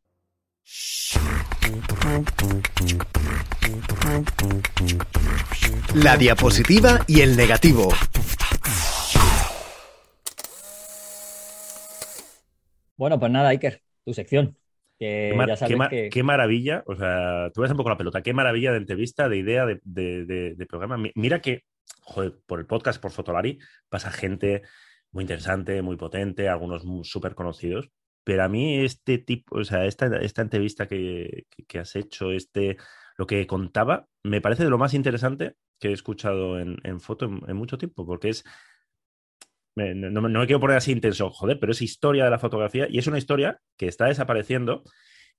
La diapositiva y el negativo. Bueno, pues nada, Iker, tu sección. qué, maravilla, o sea, tú ves un poco la pelota, qué maravilla de entrevista, de idea, de, programa. Mira que, joder, por el podcast, por Fotolari, pasa gente muy interesante, muy potente, algunos súper conocidos, pero a mí este tipo, o sea, esta, esta entrevista que, has hecho, este, lo que contaba, me parece de lo más interesante que he escuchado en, foto en, mucho tiempo, porque es, no, me quiero poner así intenso, joder, pero es historia de la fotografía y es una historia que está desapareciendo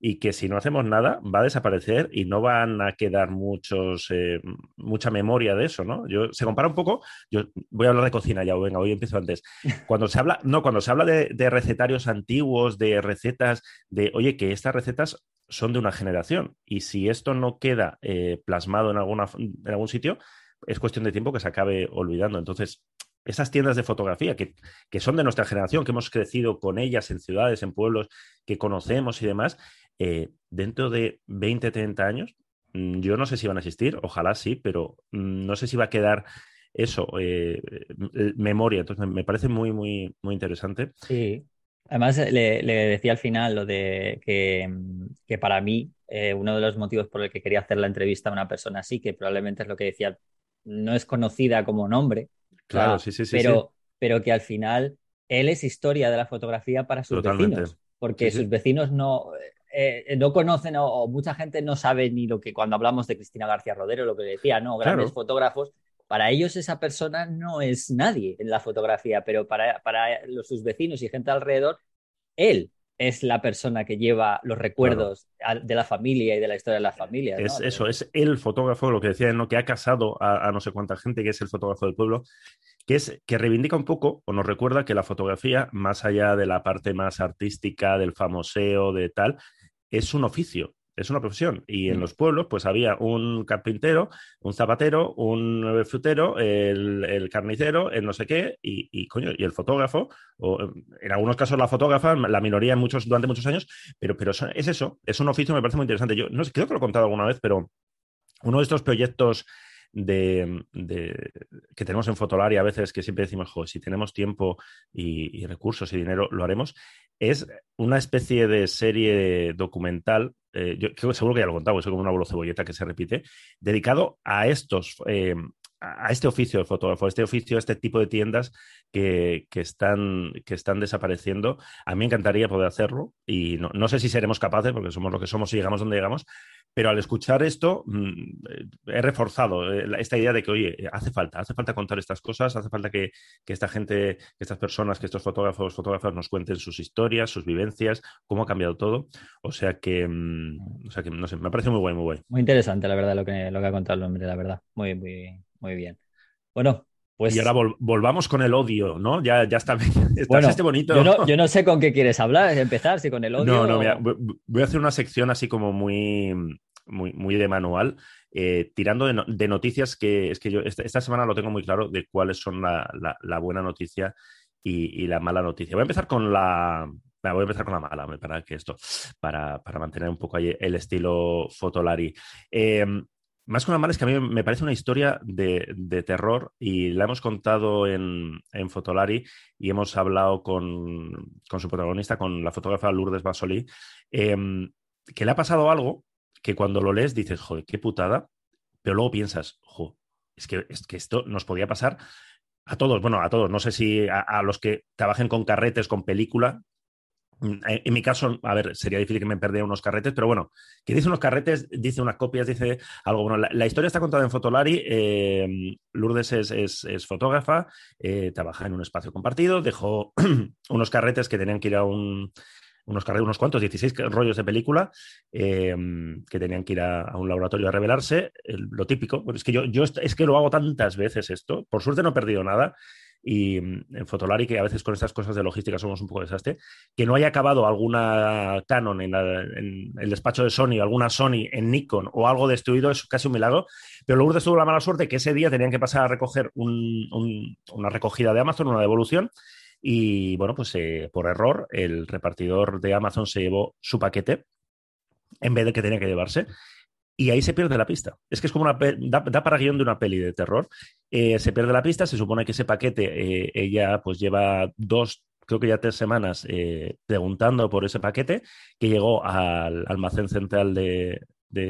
y que si no hacemos nada va a desaparecer y no van a quedar muchos, eh, mucha memoria de eso, ¿no? Yo, se compara un poco, yo voy a hablar de cocina ya, venga, hoy empiezo antes. Cuando se habla, no, cuando se habla de, recetarios antiguos, de recetas, de, oye, que estas recetas son de una generación y si esto no queda eh, plasmado en, alguna, en algún sitio, es cuestión de tiempo que se acabe olvidando. Entonces, esas tiendas de fotografía que, que, son de nuestra generación, que hemos crecido con ellas en ciudades, en pueblos que conocemos y demás, eh, dentro de 20, 30 años, mm, yo no sé si van a existir, ojalá sí, pero mm, no sé si va a quedar eso, eh, memoria. Entonces me parece muy, muy, muy interesante. Sí. Además, le, decía al final lo de que, mm, que para mí eh, uno de los motivos por el que quería hacer la entrevista a una persona así, que probablemente es lo que decía, no es conocida como nombre. Claro, sí, sí, sí. Pero, pero que al final él es historia de la fotografía para sus vecinos. Porque sus vecinos no, eh, no conocen o, mucha gente no sabe ni lo que cuando hablamos de Cristina García Rodero, lo que decía, ¿no? Grandes fotógrafos, para ellos esa persona no es nadie en la fotografía, pero para, para los, sus vecinos y gente alrededor, él es la persona que lleva los recuerdos de la familia y de la historia de la familia. Es eso, es el fotógrafo, lo que decía, ¿no? que ha casado a, no sé cuánta gente, que es el fotógrafo del pueblo, que es que reivindica un poco o nos recuerda que la fotografía, más allá de la parte más artística, del famoseo, de tal, es un oficio, es una profesión. Y en mm. los pueblos, pues había un carpintero, un zapatero, un frutero, el, carnicero, el no sé qué, y, y, y el fotógrafo, o en algunos casos la fotógrafa, la minoría en muchos, durante muchos años, pero, pero es eso, es un oficio, me parece muy interesante. Yo no sé, creo que lo he contado alguna vez, pero uno de estos proyectos de, que tenemos en Fotolari a veces que siempre decimos, si tenemos tiempo y, recursos y dinero, lo haremos, es una especie de serie documental, eh, yo seguro que ya lo he contado, es como una bola cebolleta que se repite, dedicado a estos, eh, a este oficio de fotógrafo, a este oficio, a este tipo de tiendas que, están, que están desapareciendo. A mí me encantaría poder hacerlo y no, no, sé si seremos capaces, porque somos lo que somos y llegamos donde llegamos, pero al escuchar esto mm, he reforzado eh, esta idea de que, oye, hace falta, hace falta contar estas cosas, hace falta que, esta gente, que estas personas, que estos fotógrafos, fotógrafas nos cuenten sus historias, sus vivencias, cómo ha cambiado todo. O sea que, mm, o sea que no sé, me parece muy guay, muy guay. Muy interesante, la verdad, lo que, lo que ha contado el hombre, la verdad. Muy, muy, muy bien. Bueno, pues... Y ahora volvamos con el odio, ¿no? Ya, ya está, bueno, este bonito. Yo no, yo no, sé con qué quieres hablar, empezar, si con el odio. No, no, mira, voy a hacer una sección así como muy, muy, muy de manual, eh, tirando de, noticias que es que yo esta, semana lo tengo muy claro de cuáles son la, la, buena noticia y, la mala noticia. Voy a empezar con la. Voy a empezar con la mala, para que esto, para, para mantener un poco ahí el estilo Fotolari. Eh, más que una mala es que a mí me parece una historia de, terror y la hemos contado en, en Fotolari y hemos hablado con, su protagonista, con la fotógrafa Lourdes Basoli, em, que le ha pasado algo que cuando lo lees dices, joder, qué putada, pero luego piensas, joder, es que, es que esto nos podía pasar a todos, bueno, a todos, no sé si a, los que trabajen con carretes, con película, en mi caso, a ver, sería difícil que me perdiera unos carretes, pero bueno, que dice unos carretes, dice unas copias, dice algo. Bueno, la, historia está contada en Fotolari. Eh, Lourdes es, fotógrafa, eh, trabaja en un espacio compartido, dejó unos carretes que tenían que ir a un. Unos, carretes, unos cuantos, 16 rollos de película eh, que tenían que ir a, un laboratorio a revelarse. lo típico, es que yo, yo es que lo hago tantas veces esto. Por suerte no he perdido nada y mm, en Fotolari, que a veces con estas cosas de logística somos un poco desastre, que no haya acabado alguna Canon en, el despacho de Sony, alguna Sony en Nikon o algo destruido es casi un milagro, pero Lourdes tuvo la mala suerte que ese día tenían que pasar a recoger una recogida de Amazon, una devolución, y bueno, pues eh, por error el repartidor de Amazon se llevó su paquete en vez de que tenía que llevarse y ahí se pierde la pista. Es que es como una. Da, para guion de una peli de terror. Eh, se pierde la pista, se supone que ese paquete, eh, ella pues lleva dos, creo que ya tres semanas eh, preguntando por ese paquete, que llegó al almacén central de,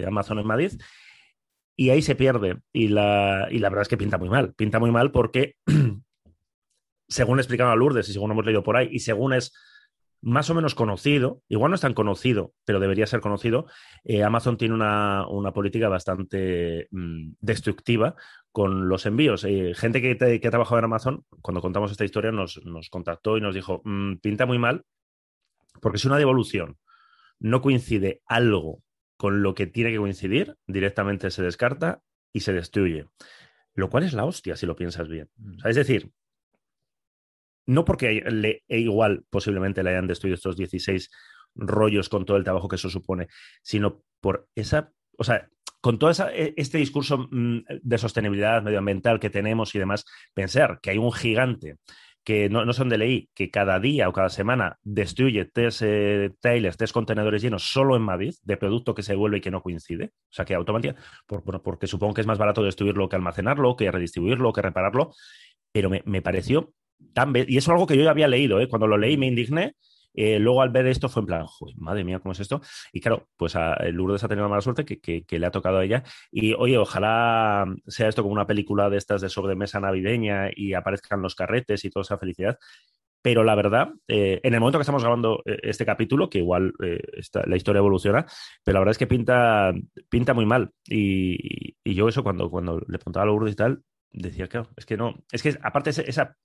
Amazon en Madrid. Y ahí se pierde. Y la, y la verdad es que pinta muy mal. Pinta muy mal porque, según explicaron a Lourdes y según hemos leído por ahí, y según es más o menos conocido, igual no es tan conocido, pero debería ser conocido, eh, Amazon tiene una, política bastante mm, destructiva con los envíos. Eh, gente que, ha trabajado en Amazon, cuando contamos esta historia, nos, contactó y nos dijo, mm, pinta muy mal, porque si una devolución no coincide algo con lo que tiene que coincidir, directamente se descarta y se destruye. Lo cual es la hostia, si lo piensas bien. Mm. es decir, no porque le, e igual posiblemente le hayan destruido estos 16 rollos con todo el trabajo que eso supone, sino por esa, o sea, con todo e, este discurso mm, de sostenibilidad medioambiental que tenemos y demás, pensar que hay un gigante que no, son de ley, que cada día o cada semana destruye tres eh, trailers, tres contenedores llenos solo en Madrid de producto que se vuelve y que no coincide. O sea, que automáticamente, por, porque supongo que es más barato destruirlo que almacenarlo, que redistribuirlo, que repararlo, pero me, me pareció y eso es algo que yo ya había leído, ¿eh? cuando lo leí me indigné. Eh, luego al ver esto fue en plan, madre mía, ¿cómo es esto? Y claro, pues a Lourdes ha tenido mala suerte que, le ha tocado a ella. Y oye, ojalá sea esto como una película de estas de sobremesa navideña y aparezcan los carretes y toda esa felicidad. Pero la verdad, eh, en el momento que estamos grabando este capítulo, que igual la historia evoluciona, pero la verdad es que pinta, pinta muy mal. Y, yo eso cuando, cuando le preguntaba a Lourdes y tal, decía, claro, es que no, es que aparte esa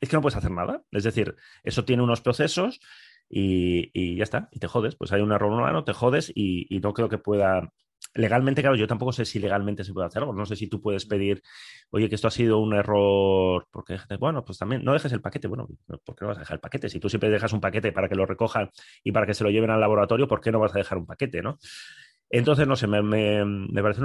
es que no puedes hacer nada. Es decir, eso tiene unos procesos y, ya está, y te jodes. Pues hay un error humano, te jodes y, no creo que pueda. Legalmente, claro, yo tampoco sé si legalmente se puede hacer algo. No sé si tú puedes pedir, oye, que esto ha sido un error, porque bueno, pues también no dejes el paquete. Bueno, ¿por qué no vas a dejar el paquete? Si tú siempre dejas un paquete para que lo recojan y para que se lo lleven al laboratorio, ¿por qué no vas a dejar un paquete, no? Entonces, no sé, me, me, parece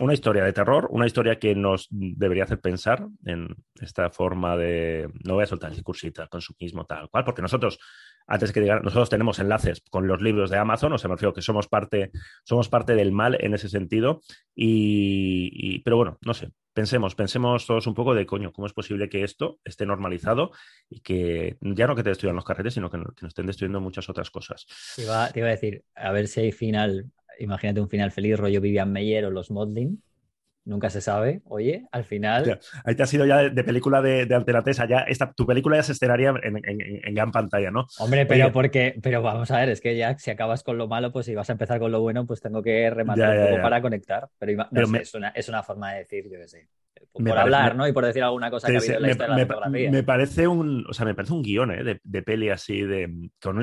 una, historia de terror, una historia que nos debería hacer pensar en esta forma de. No voy a soltar el discursito, consumismo, tal cual, porque nosotros, antes que digan, nosotros tenemos enlaces con los libros de Amazon, o sea, me refiero que somos parte, somos parte del mal en ese sentido. Y, pero bueno, no sé, pensemos, pensemos todos un poco de coño, ¿cómo es posible que esto esté normalizado y que ya no que te destruyan los carretes, sino que, nos estén destruyendo muchas otras cosas? Iba, te iba a decir, a ver si hay final imagínate un final feliz, rollo Vivian Meyer o los Modlin. Nunca se sabe. Oye, al final. ahí te has ido ya de, película de, de Alternatesa. Ya esta, tu película ya se estrenaría en, gran pantalla, ¿no? Hombre, pero porque, pero vamos a ver, es que ya si acabas con lo malo, pues si vas a empezar con lo bueno, pues tengo que rematar un poco para conectar. Pero, es, una, es, una, forma de decir, yo qué sé por hablar, ¿no? Y por decir alguna cosa que ha habido en la historia de la fotografía. Me parece un, o sea, me parece un guion, ¿eh? De, de peli así, de con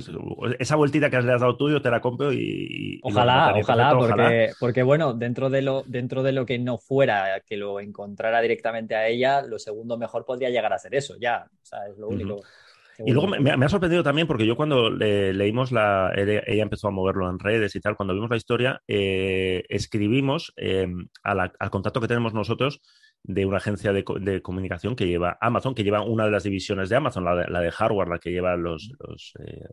esa vueltita que has dado tuyo, te la compro y. ojalá, ojalá, porque, porque bueno, dentro de lo, dentro de lo que no fuera que lo encontrara directamente a ella, lo segundo mejor podría llegar a ser eso, ya. O sea, es lo único. Y luego me, ha sorprendido también porque yo cuando leímos la, ella empezó a moverlo en redes y tal, cuando vimos la historia, eh, escribimos eh, al contacto que tenemos nosotros de una agencia de, comunicación que lleva Amazon, que lleva una de las divisiones de Amazon, la de, hardware, la que lleva los, eh,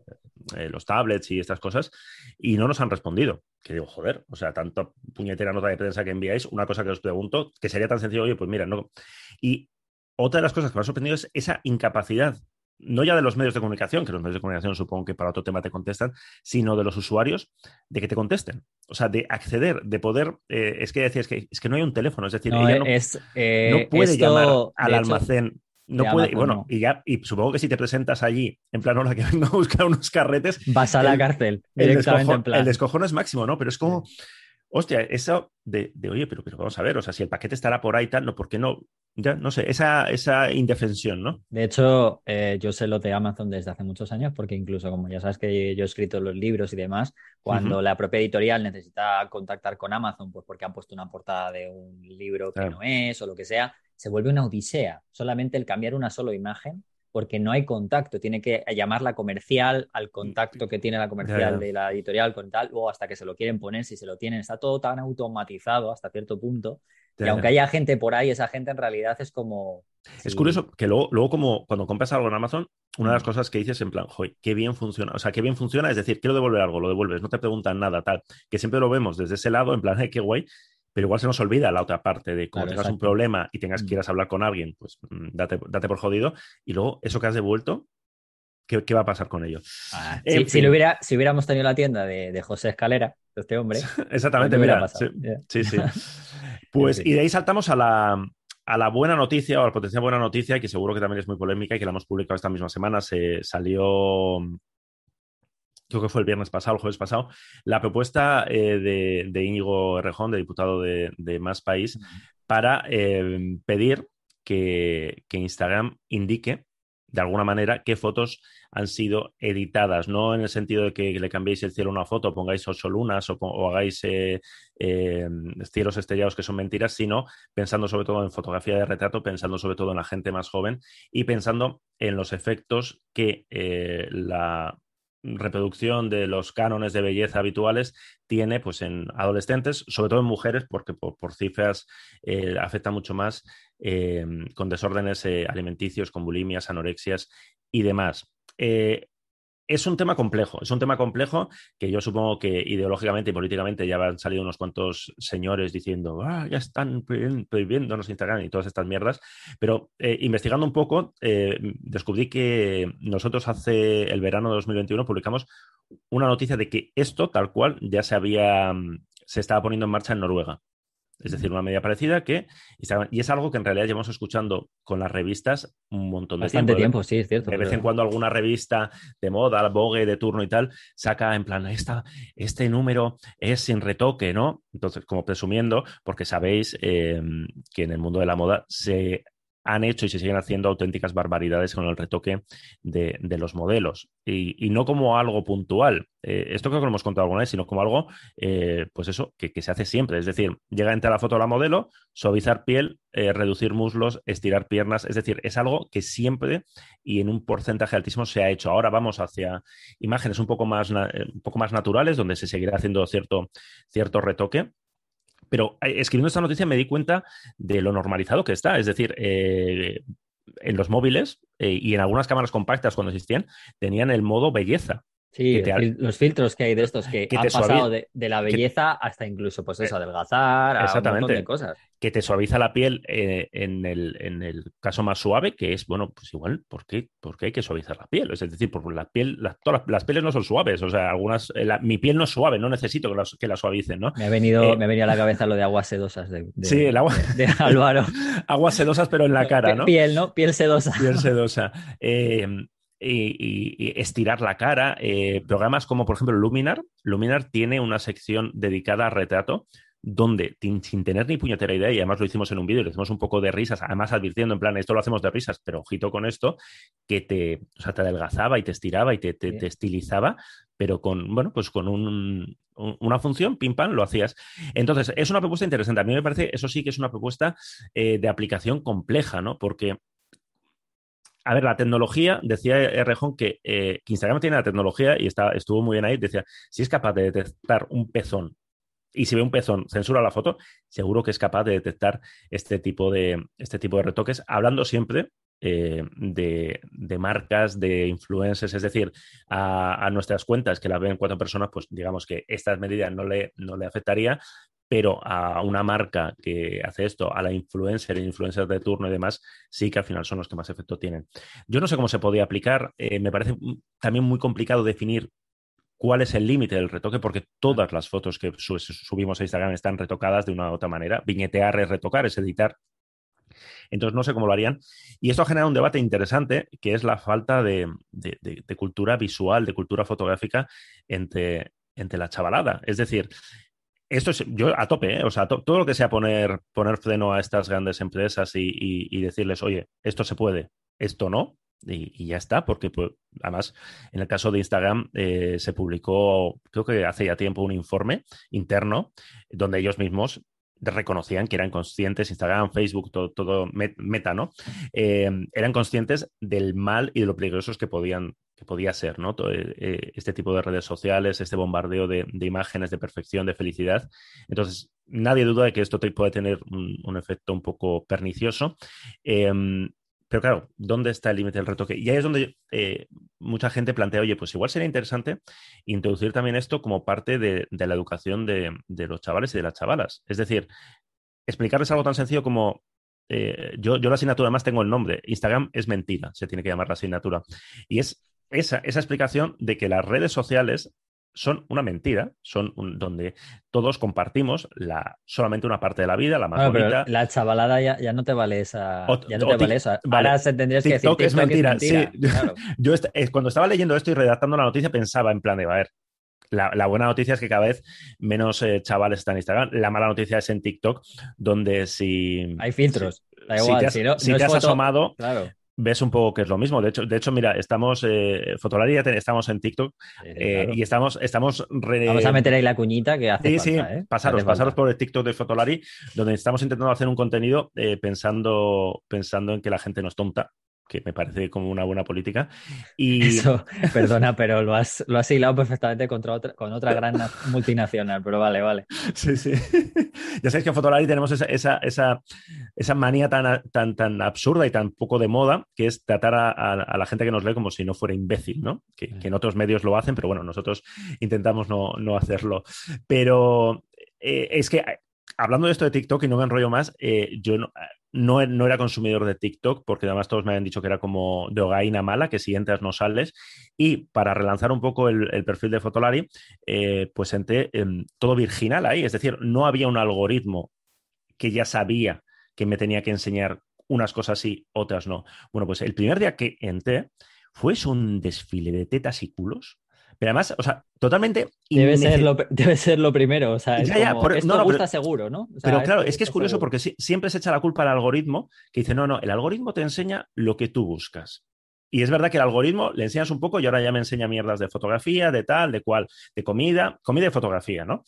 eh, los, tablets y estas cosas, y no nos han respondido. Que digo, joder, o sea, tanto puñetera nota de prensa que enviáis, una cosa que os pregunto, que sería tan sencillo, oye, pues mira, no. Y otra de las cosas que me ha sorprendido es esa incapacidad no ya de los medios de comunicación, que los medios de comunicación supongo que para otro tema te contestan, sino de los usuarios, de que te contesten. O sea, de acceder, de poder. Eh, es que decías que es que no hay un teléfono, es decir, no, ella no, eh, puede llamar al almacén. No puede, y bueno, y ya, y supongo que si te presentas allí, en plan, hora que vengo a buscar unos carretes. Vas a la cárcel, directamente en plan. El descojono es máximo, ¿no? Pero es como. Hostia, eso de, oye, pero, pero vamos a ver, o sea, si el paquete estará por ahí tal, no, ¿por qué no? Ya, no sé, esa, esa indefensión, ¿no? De hecho, eh, yo sé lo de Amazon desde hace muchos años, porque incluso, como ya sabes que yo he escrito los libros y demás, cuando la propia editorial necesita contactar con Amazon, pues porque han puesto una portada de un libro que no es o lo que sea, se vuelve una odisea. Solamente el cambiar una sola imagen porque no hay contacto. Tiene que llamar la comercial al contacto que tiene la comercial de la editorial con tal, o hasta que se lo quieren poner, si se lo tienen. Está todo tan automatizado hasta cierto punto. Y aunque haya gente por ahí, esa gente en realidad es como. Es curioso que luego, luego, como cuando compras algo en Amazon, una de las mm. cosas que dices en plan, joder, qué bien funciona. O sea, qué bien funciona, es decir, quiero devolver algo, lo devuelves, no te preguntan nada, tal. Que siempre lo vemos desde ese lado, en plan, qué guay pero igual se nos olvida la otra parte de cuando tengas un problema y tengas, mm. quieras hablar con alguien, pues mm, date, por jodido. Y luego, eso que has devuelto, ¿qué, va a pasar con ello? Ah, si, hubiera, si hubiéramos tenido la tienda de, José Escalera, de este hombre. Exactamente, mira. Sí, sí, Pues, y de ahí saltamos a la, a la buena noticia o a la potencial buena noticia, que seguro que también es muy polémica y que la hemos publicado esta misma semana. Se salió creo que fue el viernes pasado, el jueves pasado, la propuesta eh, de, de, Íñigo Rejón, de diputado de, Más País, para eh, pedir que, Instagram indique de alguna manera qué fotos han sido editadas, no en el sentido de que le cambiéis el cielo a una foto, pongáis ocho lunas o, hagáis eh, cielos estrellados que son mentiras, sino pensando sobre todo en fotografía de retrato, pensando sobre todo en la gente más joven y pensando en los efectos que la reproducción de los cánones de belleza habituales tiene pues en adolescentes, sobre todo en mujeres, porque por, cifras eh, afecta mucho más eh, con desórdenes eh, alimenticios, con bulimias, anorexias y demás es un tema complejo, es un tema complejo que yo supongo que ideológicamente y políticamente ya han salido unos cuantos señores diciendo, ah, ya están prohibiéndonos Instagram y todas estas mierdas, pero eh, investigando un poco, eh, descubrí que nosotros hace el verano de 2021 publicamos una noticia de que esto, tal cual, ya se había, mm, se estaba poniendo en marcha en Noruega. Es decir, una medida parecida que... Y es algo que en realidad llevamos escuchando con las revistas un montón de Bastante tiempo. sí, es cierto. De vez en cuando alguna revista de moda, Vogue, de turno y tal, saca en plan, Esta, este número es sin retoque, ¿no? Entonces, como presumiendo, porque sabéis eh, que en el mundo de la moda se han hecho y se siguen haciendo auténticas barbaridades con el retoque de, los modelos. Y, no como algo puntual. Eh, esto creo que lo hemos contado alguna vez, sino como algo, eh, pues eso, que, se hace siempre. Es decir, llega entre la foto de la modelo, suavizar piel, eh, reducir muslos, estirar piernas. Es decir, es algo que siempre y en un porcentaje altísimo se ha hecho. Ahora vamos hacia imágenes un poco más, un poco más naturales, donde se seguirá haciendo cierto, cierto retoque pero eh, escribiendo esta noticia me di cuenta de lo normalizado que está. Es decir, eh, en los móviles eh, y en algunas cámaras compactas cuando existían, tenían el modo belleza. Sí, los filtros que hay de estos que, han pasado de, la belleza hasta incluso, pues eso, adelgazar, a un montón de cosas que te suaviza la piel eh, en, el, caso más suave, que es, bueno, pues igual, ¿por qué, hay que suavizar la piel? Es decir, porque la piel, todas las, pieles no son suaves, o sea, algunas, eh, mi piel no es suave, no necesito que, la suavicen, ¿no? Me ha, venido, eh, me ha venido a la cabeza lo de aguas sedosas de, sí, el agua... de, Álvaro. aguas sedosas, pero en la cara, ¿no? Piel, ¿no? Piel sedosa. Piel sedosa. y, estirar la cara. programas como, por ejemplo, Luminar. Luminar tiene una sección dedicada a retrato donde sin tener ni puñetera idea, y además lo hicimos en un vídeo, le hicimos un poco de risas, además advirtiendo en plan, esto lo hacemos de risas, pero ojito con esto, que te, o sea, te adelgazaba y te estiraba y te, te, estilizaba, pero con, bueno, pues con un, una función, pim pam, lo hacías. Entonces, es una propuesta interesante. A mí me parece, eso sí que es una propuesta eh, de aplicación compleja, ¿no? Porque a ver, la tecnología, decía Rejón que, eh, que, Instagram tiene la tecnología y está, estuvo muy bien ahí, decía, si es capaz de detectar un pezón y si ve un pezón, censura la foto, seguro que es capaz de detectar este tipo de, este tipo de retoques, hablando siempre eh, de, marcas, de influencers, es decir, a, nuestras cuentas que las ven cuatro personas, pues digamos que estas medidas no le, no le afectaría, pero a una marca que hace esto, a la influencer, influencers de turno y demás, sí que al final son los que más efecto tienen. Yo no sé cómo se podía aplicar, eh, me parece también muy complicado definir cuál es el límite del retoque, porque todas las fotos que subimos a Instagram están retocadas de una u otra manera. Viñetear es retocar, es editar. Entonces no sé cómo lo harían. Y esto ha generado un debate interesante, que es la falta de, cultura visual, de cultura fotográfica entre, entre la chavalada. Es decir, esto es, yo a tope, ¿eh? o sea, todo lo que sea poner, poner freno a estas grandes empresas y decirles, oye, esto se puede, esto no, y, ya está, porque pues, además en el caso de Instagram eh, se publicó, creo que hace ya tiempo, un informe interno donde ellos mismos reconocían que eran conscientes, Instagram, Facebook, todo, todo meta, ¿no? Eh, eran conscientes del mal y de lo peligrosos que podían que podía ser, ¿no? Todo, eh, este tipo de redes sociales, este bombardeo de, imágenes de perfección, de felicidad. Entonces, nadie duda de que esto puede tener un, efecto un poco pernicioso. Pero claro, ¿dónde está el límite del retoque? Y ahí es donde eh, mucha gente plantea, oye, pues igual sería interesante introducir también esto como parte de, la educación de, los chavales y de las chavalas. Es decir, explicarles algo tan sencillo como, eh, yo, yo la asignatura además tengo el nombre, Instagram es mentira, se tiene que llamar la asignatura. Y es esa, esa explicación de que las redes sociales son una mentira, son donde todos compartimos la, solamente una parte de la vida, la más bonita. la chavalada ya, ya no te vale esa. O- ya no te vale eso. vale. Ahora se tendrías que decir TikTok es mentira, sí. claro. Yo est- eh, cuando estaba leyendo esto y redactando la noticia pensaba en plan de, a ver, la, la buena noticia es que cada vez menos eh, chavales están en Instagram. La mala noticia es en TikTok, donde si... Hay filtros. Da si igual. te has, si no, si no te es has foto- asomado, Claro. Ves un poco que es lo mismo. De hecho, de hecho mira, estamos, eh, Fotolari ya te- estamos en TikTok eh, claro. y estamos, estamos re- Vamos a meter ahí la cuñita que hace Sí, falta, sí, ¿eh? pasaros, Hace falta. pasaros por el TikTok de Fotolari, donde estamos intentando hacer un contenido eh, pensando, pensando en que la gente no es tonta, que me parece como una buena política. Y Eso, perdona, pero lo has, lo has hilado perfectamente contra otra, con otra gran na- multinacional, pero vale, vale. sí, sí. ya sabéis que en Fotolari tenemos esa, esa, esa, esa manía tan, tan, tan absurda y tan poco de moda, que es tratar a, a- a la gente que nos lee como si no fuera imbécil, ¿no? Que, que en otros medios lo hacen, pero bueno, nosotros intentamos no, no hacerlo. Pero eh, es que hablando de esto de TikTok y no me enrollo más, eh, yo no, no, no era consumidor de TikTok porque además todos me habían dicho que era como de hogaína mala, que si entras no sales. Y para relanzar un poco el, perfil de Fotolari, eh, pues entré em, todo virginal ahí, es decir, no había un algoritmo que ya sabía que me tenía que enseñar unas cosas sí, otras no. Bueno, pues el primer día que entré fue un desfile de tetas y culos. Pero además, o sea, totalmente Debe ser, lo, debe ser lo primero, o sea, es Ya, ya, como, por- esto no, gusta pero- seguro, ¿no? O sea, Pero claro, es que es curioso seguro. porque siempre se echa la culpa al algoritmo que dice, no, no, el algoritmo te enseña lo que tú buscas. Y es verdad que el algoritmo le enseñas un poco y ahora ya me enseña mierdas de fotografía, de tal, de cual, de comida, comida y fotografía, ¿no?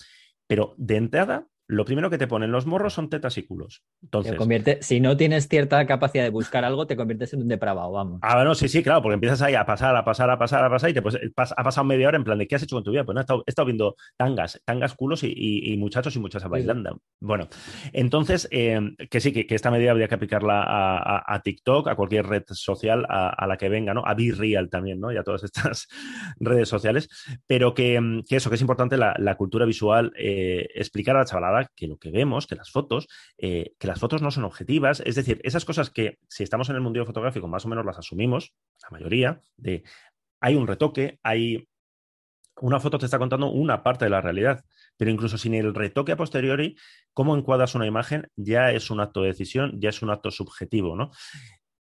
Pero de entrada, lo primero que te ponen los morros son tetas y culos. Te Entonces, convierte, si no tienes cierta capacidad de buscar algo, te conviertes en un depravado, vamos. Ah, bueno, sí, sí, claro, porque empiezas ahí a pasar, a pasar, a pasar, a pasar y te, pues, pas- ha pasado media hora en plan de ¿qué has hecho con tu vida? Pues no, he estado, he estado viendo tangas, tangas, culos y, y- y muchachos y muchachas bailando. Bueno, entonces, eh, que sí, que, que esta medida habría que aplicarla a, a- a TikTok, a cualquier red social a, a la que venga, ¿no? A Be Real también, ¿no? Y a todas estas redes sociales. Pero que, que eso, que es importante la, la cultura visual, eh, explicar a la chavalada que lo que vemos, que las fotos, eh, que las fotos no son objetivas, es decir, esas cosas que si estamos en el mundo fotográfico más o menos las asumimos, la mayoría, de hay un retoque, hay una foto te está contando una parte de la realidad, pero incluso sin el retoque a posteriori, cómo encuadras una imagen ya es un acto de decisión, ya es un acto subjetivo, ¿no?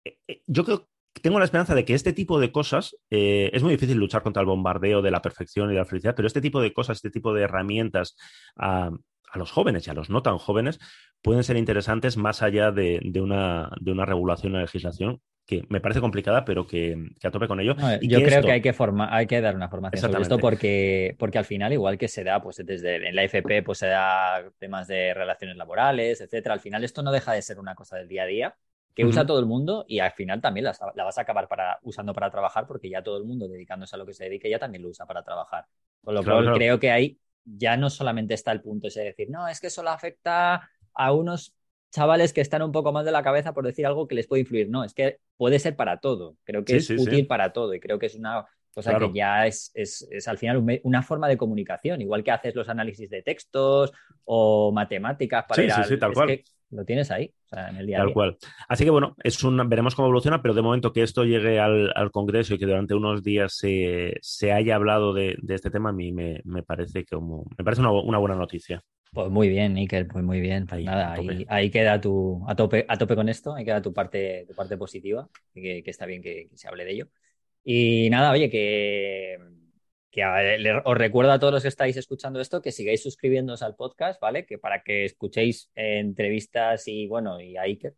Eh, eh, Yo creo tengo la esperanza de que este tipo de cosas, es muy difícil luchar contra el bombardeo de la perfección y de la felicidad, pero este tipo de cosas, este tipo de herramientas a, a los jóvenes y a los no tan jóvenes pueden ser interesantes más allá de, de una, de una regulación o legislación que me parece complicada, pero que, que a tope con ello. No, Y yo creo esto- que hay que hay que dar una formación sobre esto porque, porque al final, igual que se da, pues desde en la FP, pues se da temas de relaciones laborales, etcétera. Al final, esto no deja de ser una cosa del día a día que usa todo el mundo y al final también la, la vas a acabar para, usando para trabajar porque ya todo el mundo dedicándose a lo que se dedique ya también lo usa para trabajar. Con lo Claro, cual claro. creo que ahí ya no solamente está el punto ese de decir, no, es que solo afecta a unos chavales que están un poco más de la cabeza por decir algo que les puede influir. No, es que puede ser para todo. Creo que Sí, es sí, útil sí. para todo y creo que es una cosa Claro. que ya es, es, es al final un una forma de comunicación, igual que haces los análisis de textos o matemáticas para Sí, ir sí, al- tal es cual. que lo tienes ahí, o sea, en el día a Tal día. cual. Así que bueno, es un, veremos cómo evoluciona, pero de momento que esto llegue al, al Congreso y que durante unos días se, se haya hablado de, de este tema, a mí me, me parece como me parece una, una buena noticia. Pues muy bien, Níker, pues muy bien. Pues Ahí, nada, ahí, ahí queda tu, a tope, a tope con esto, ahí queda tu parte, tu parte positiva, que, que está bien que, que se hable de ello. Y nada, oye, que, que le- os recuerdo a todos los que estáis escuchando esto que sigáis suscribiéndoos al podcast, ¿vale? Que para que escuchéis eh, entrevistas y bueno, y a Iker.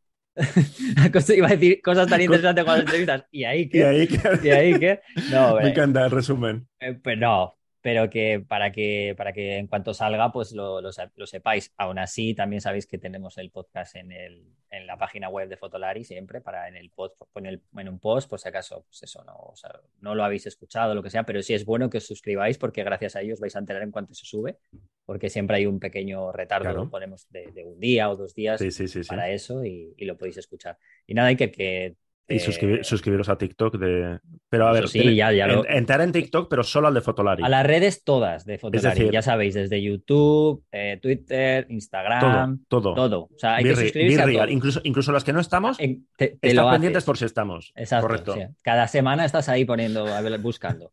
Iba a decir cosas tan interesantes como las entrevistas y a Y Iker. ahí que- Y a Iker. No, me encanta el resumen. eh, pero no, pero que para que para que en cuanto salga, pues lo, lo lo sepáis. Aún así, también sabéis que tenemos el podcast en el, en la página web de Fotolari siempre, para en el post, el, en un post, por si acaso, pues eso, no, o sea, no lo habéis escuchado, lo que sea, pero sí es bueno que os suscribáis porque gracias a ellos vais a enterar en cuanto se sube, porque siempre hay un pequeño retardo, Claro. ponemos de, de un día o dos días Sí, sí, sí, sí. para eso y, y lo podéis escuchar. Y nada, Iker, que Y Eh, suscribir- suscribiros a TikTok de. Pero a ver, sí, tiene- ya- ya lo- en- entrar en TikTok, pero solo al de Fotolari. A las redes todas de Fotolari, decir- ya sabéis, desde YouTube, eh, Twitter, Todo, Instagram, todo. todo. O sea, hay Be que suscribirse a todo. Incluso, incluso las que no estamos, En- te, te están lo pendientes haces. por si estamos. Exacto. Correcto. sí. Cada semana estás ahí poniendo, a ver, buscando.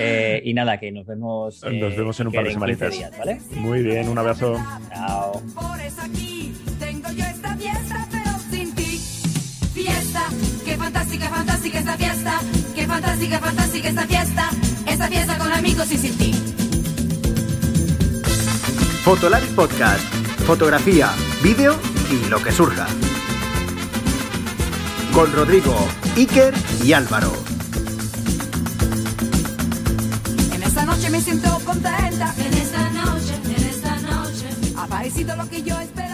Eh, y nada, que nos vemos. Nos vemos en un par de Iker, 15 semanitas. días, ¿vale? Muy bien, un abrazo. Chao. Por eso aquí tengo yo esta fiesta, fantástica, fantástica esta fiesta. Qué fantástica, fantástica esta fiesta. Esta fiesta con amigos y sin ti. Fotolari Podcast. Fotografía, vídeo y lo que surja. Con Rodrigo, Iker y Álvaro. En esta noche me siento contenta. En esta noche, en esta noche. Ha parecido lo que yo esperaba.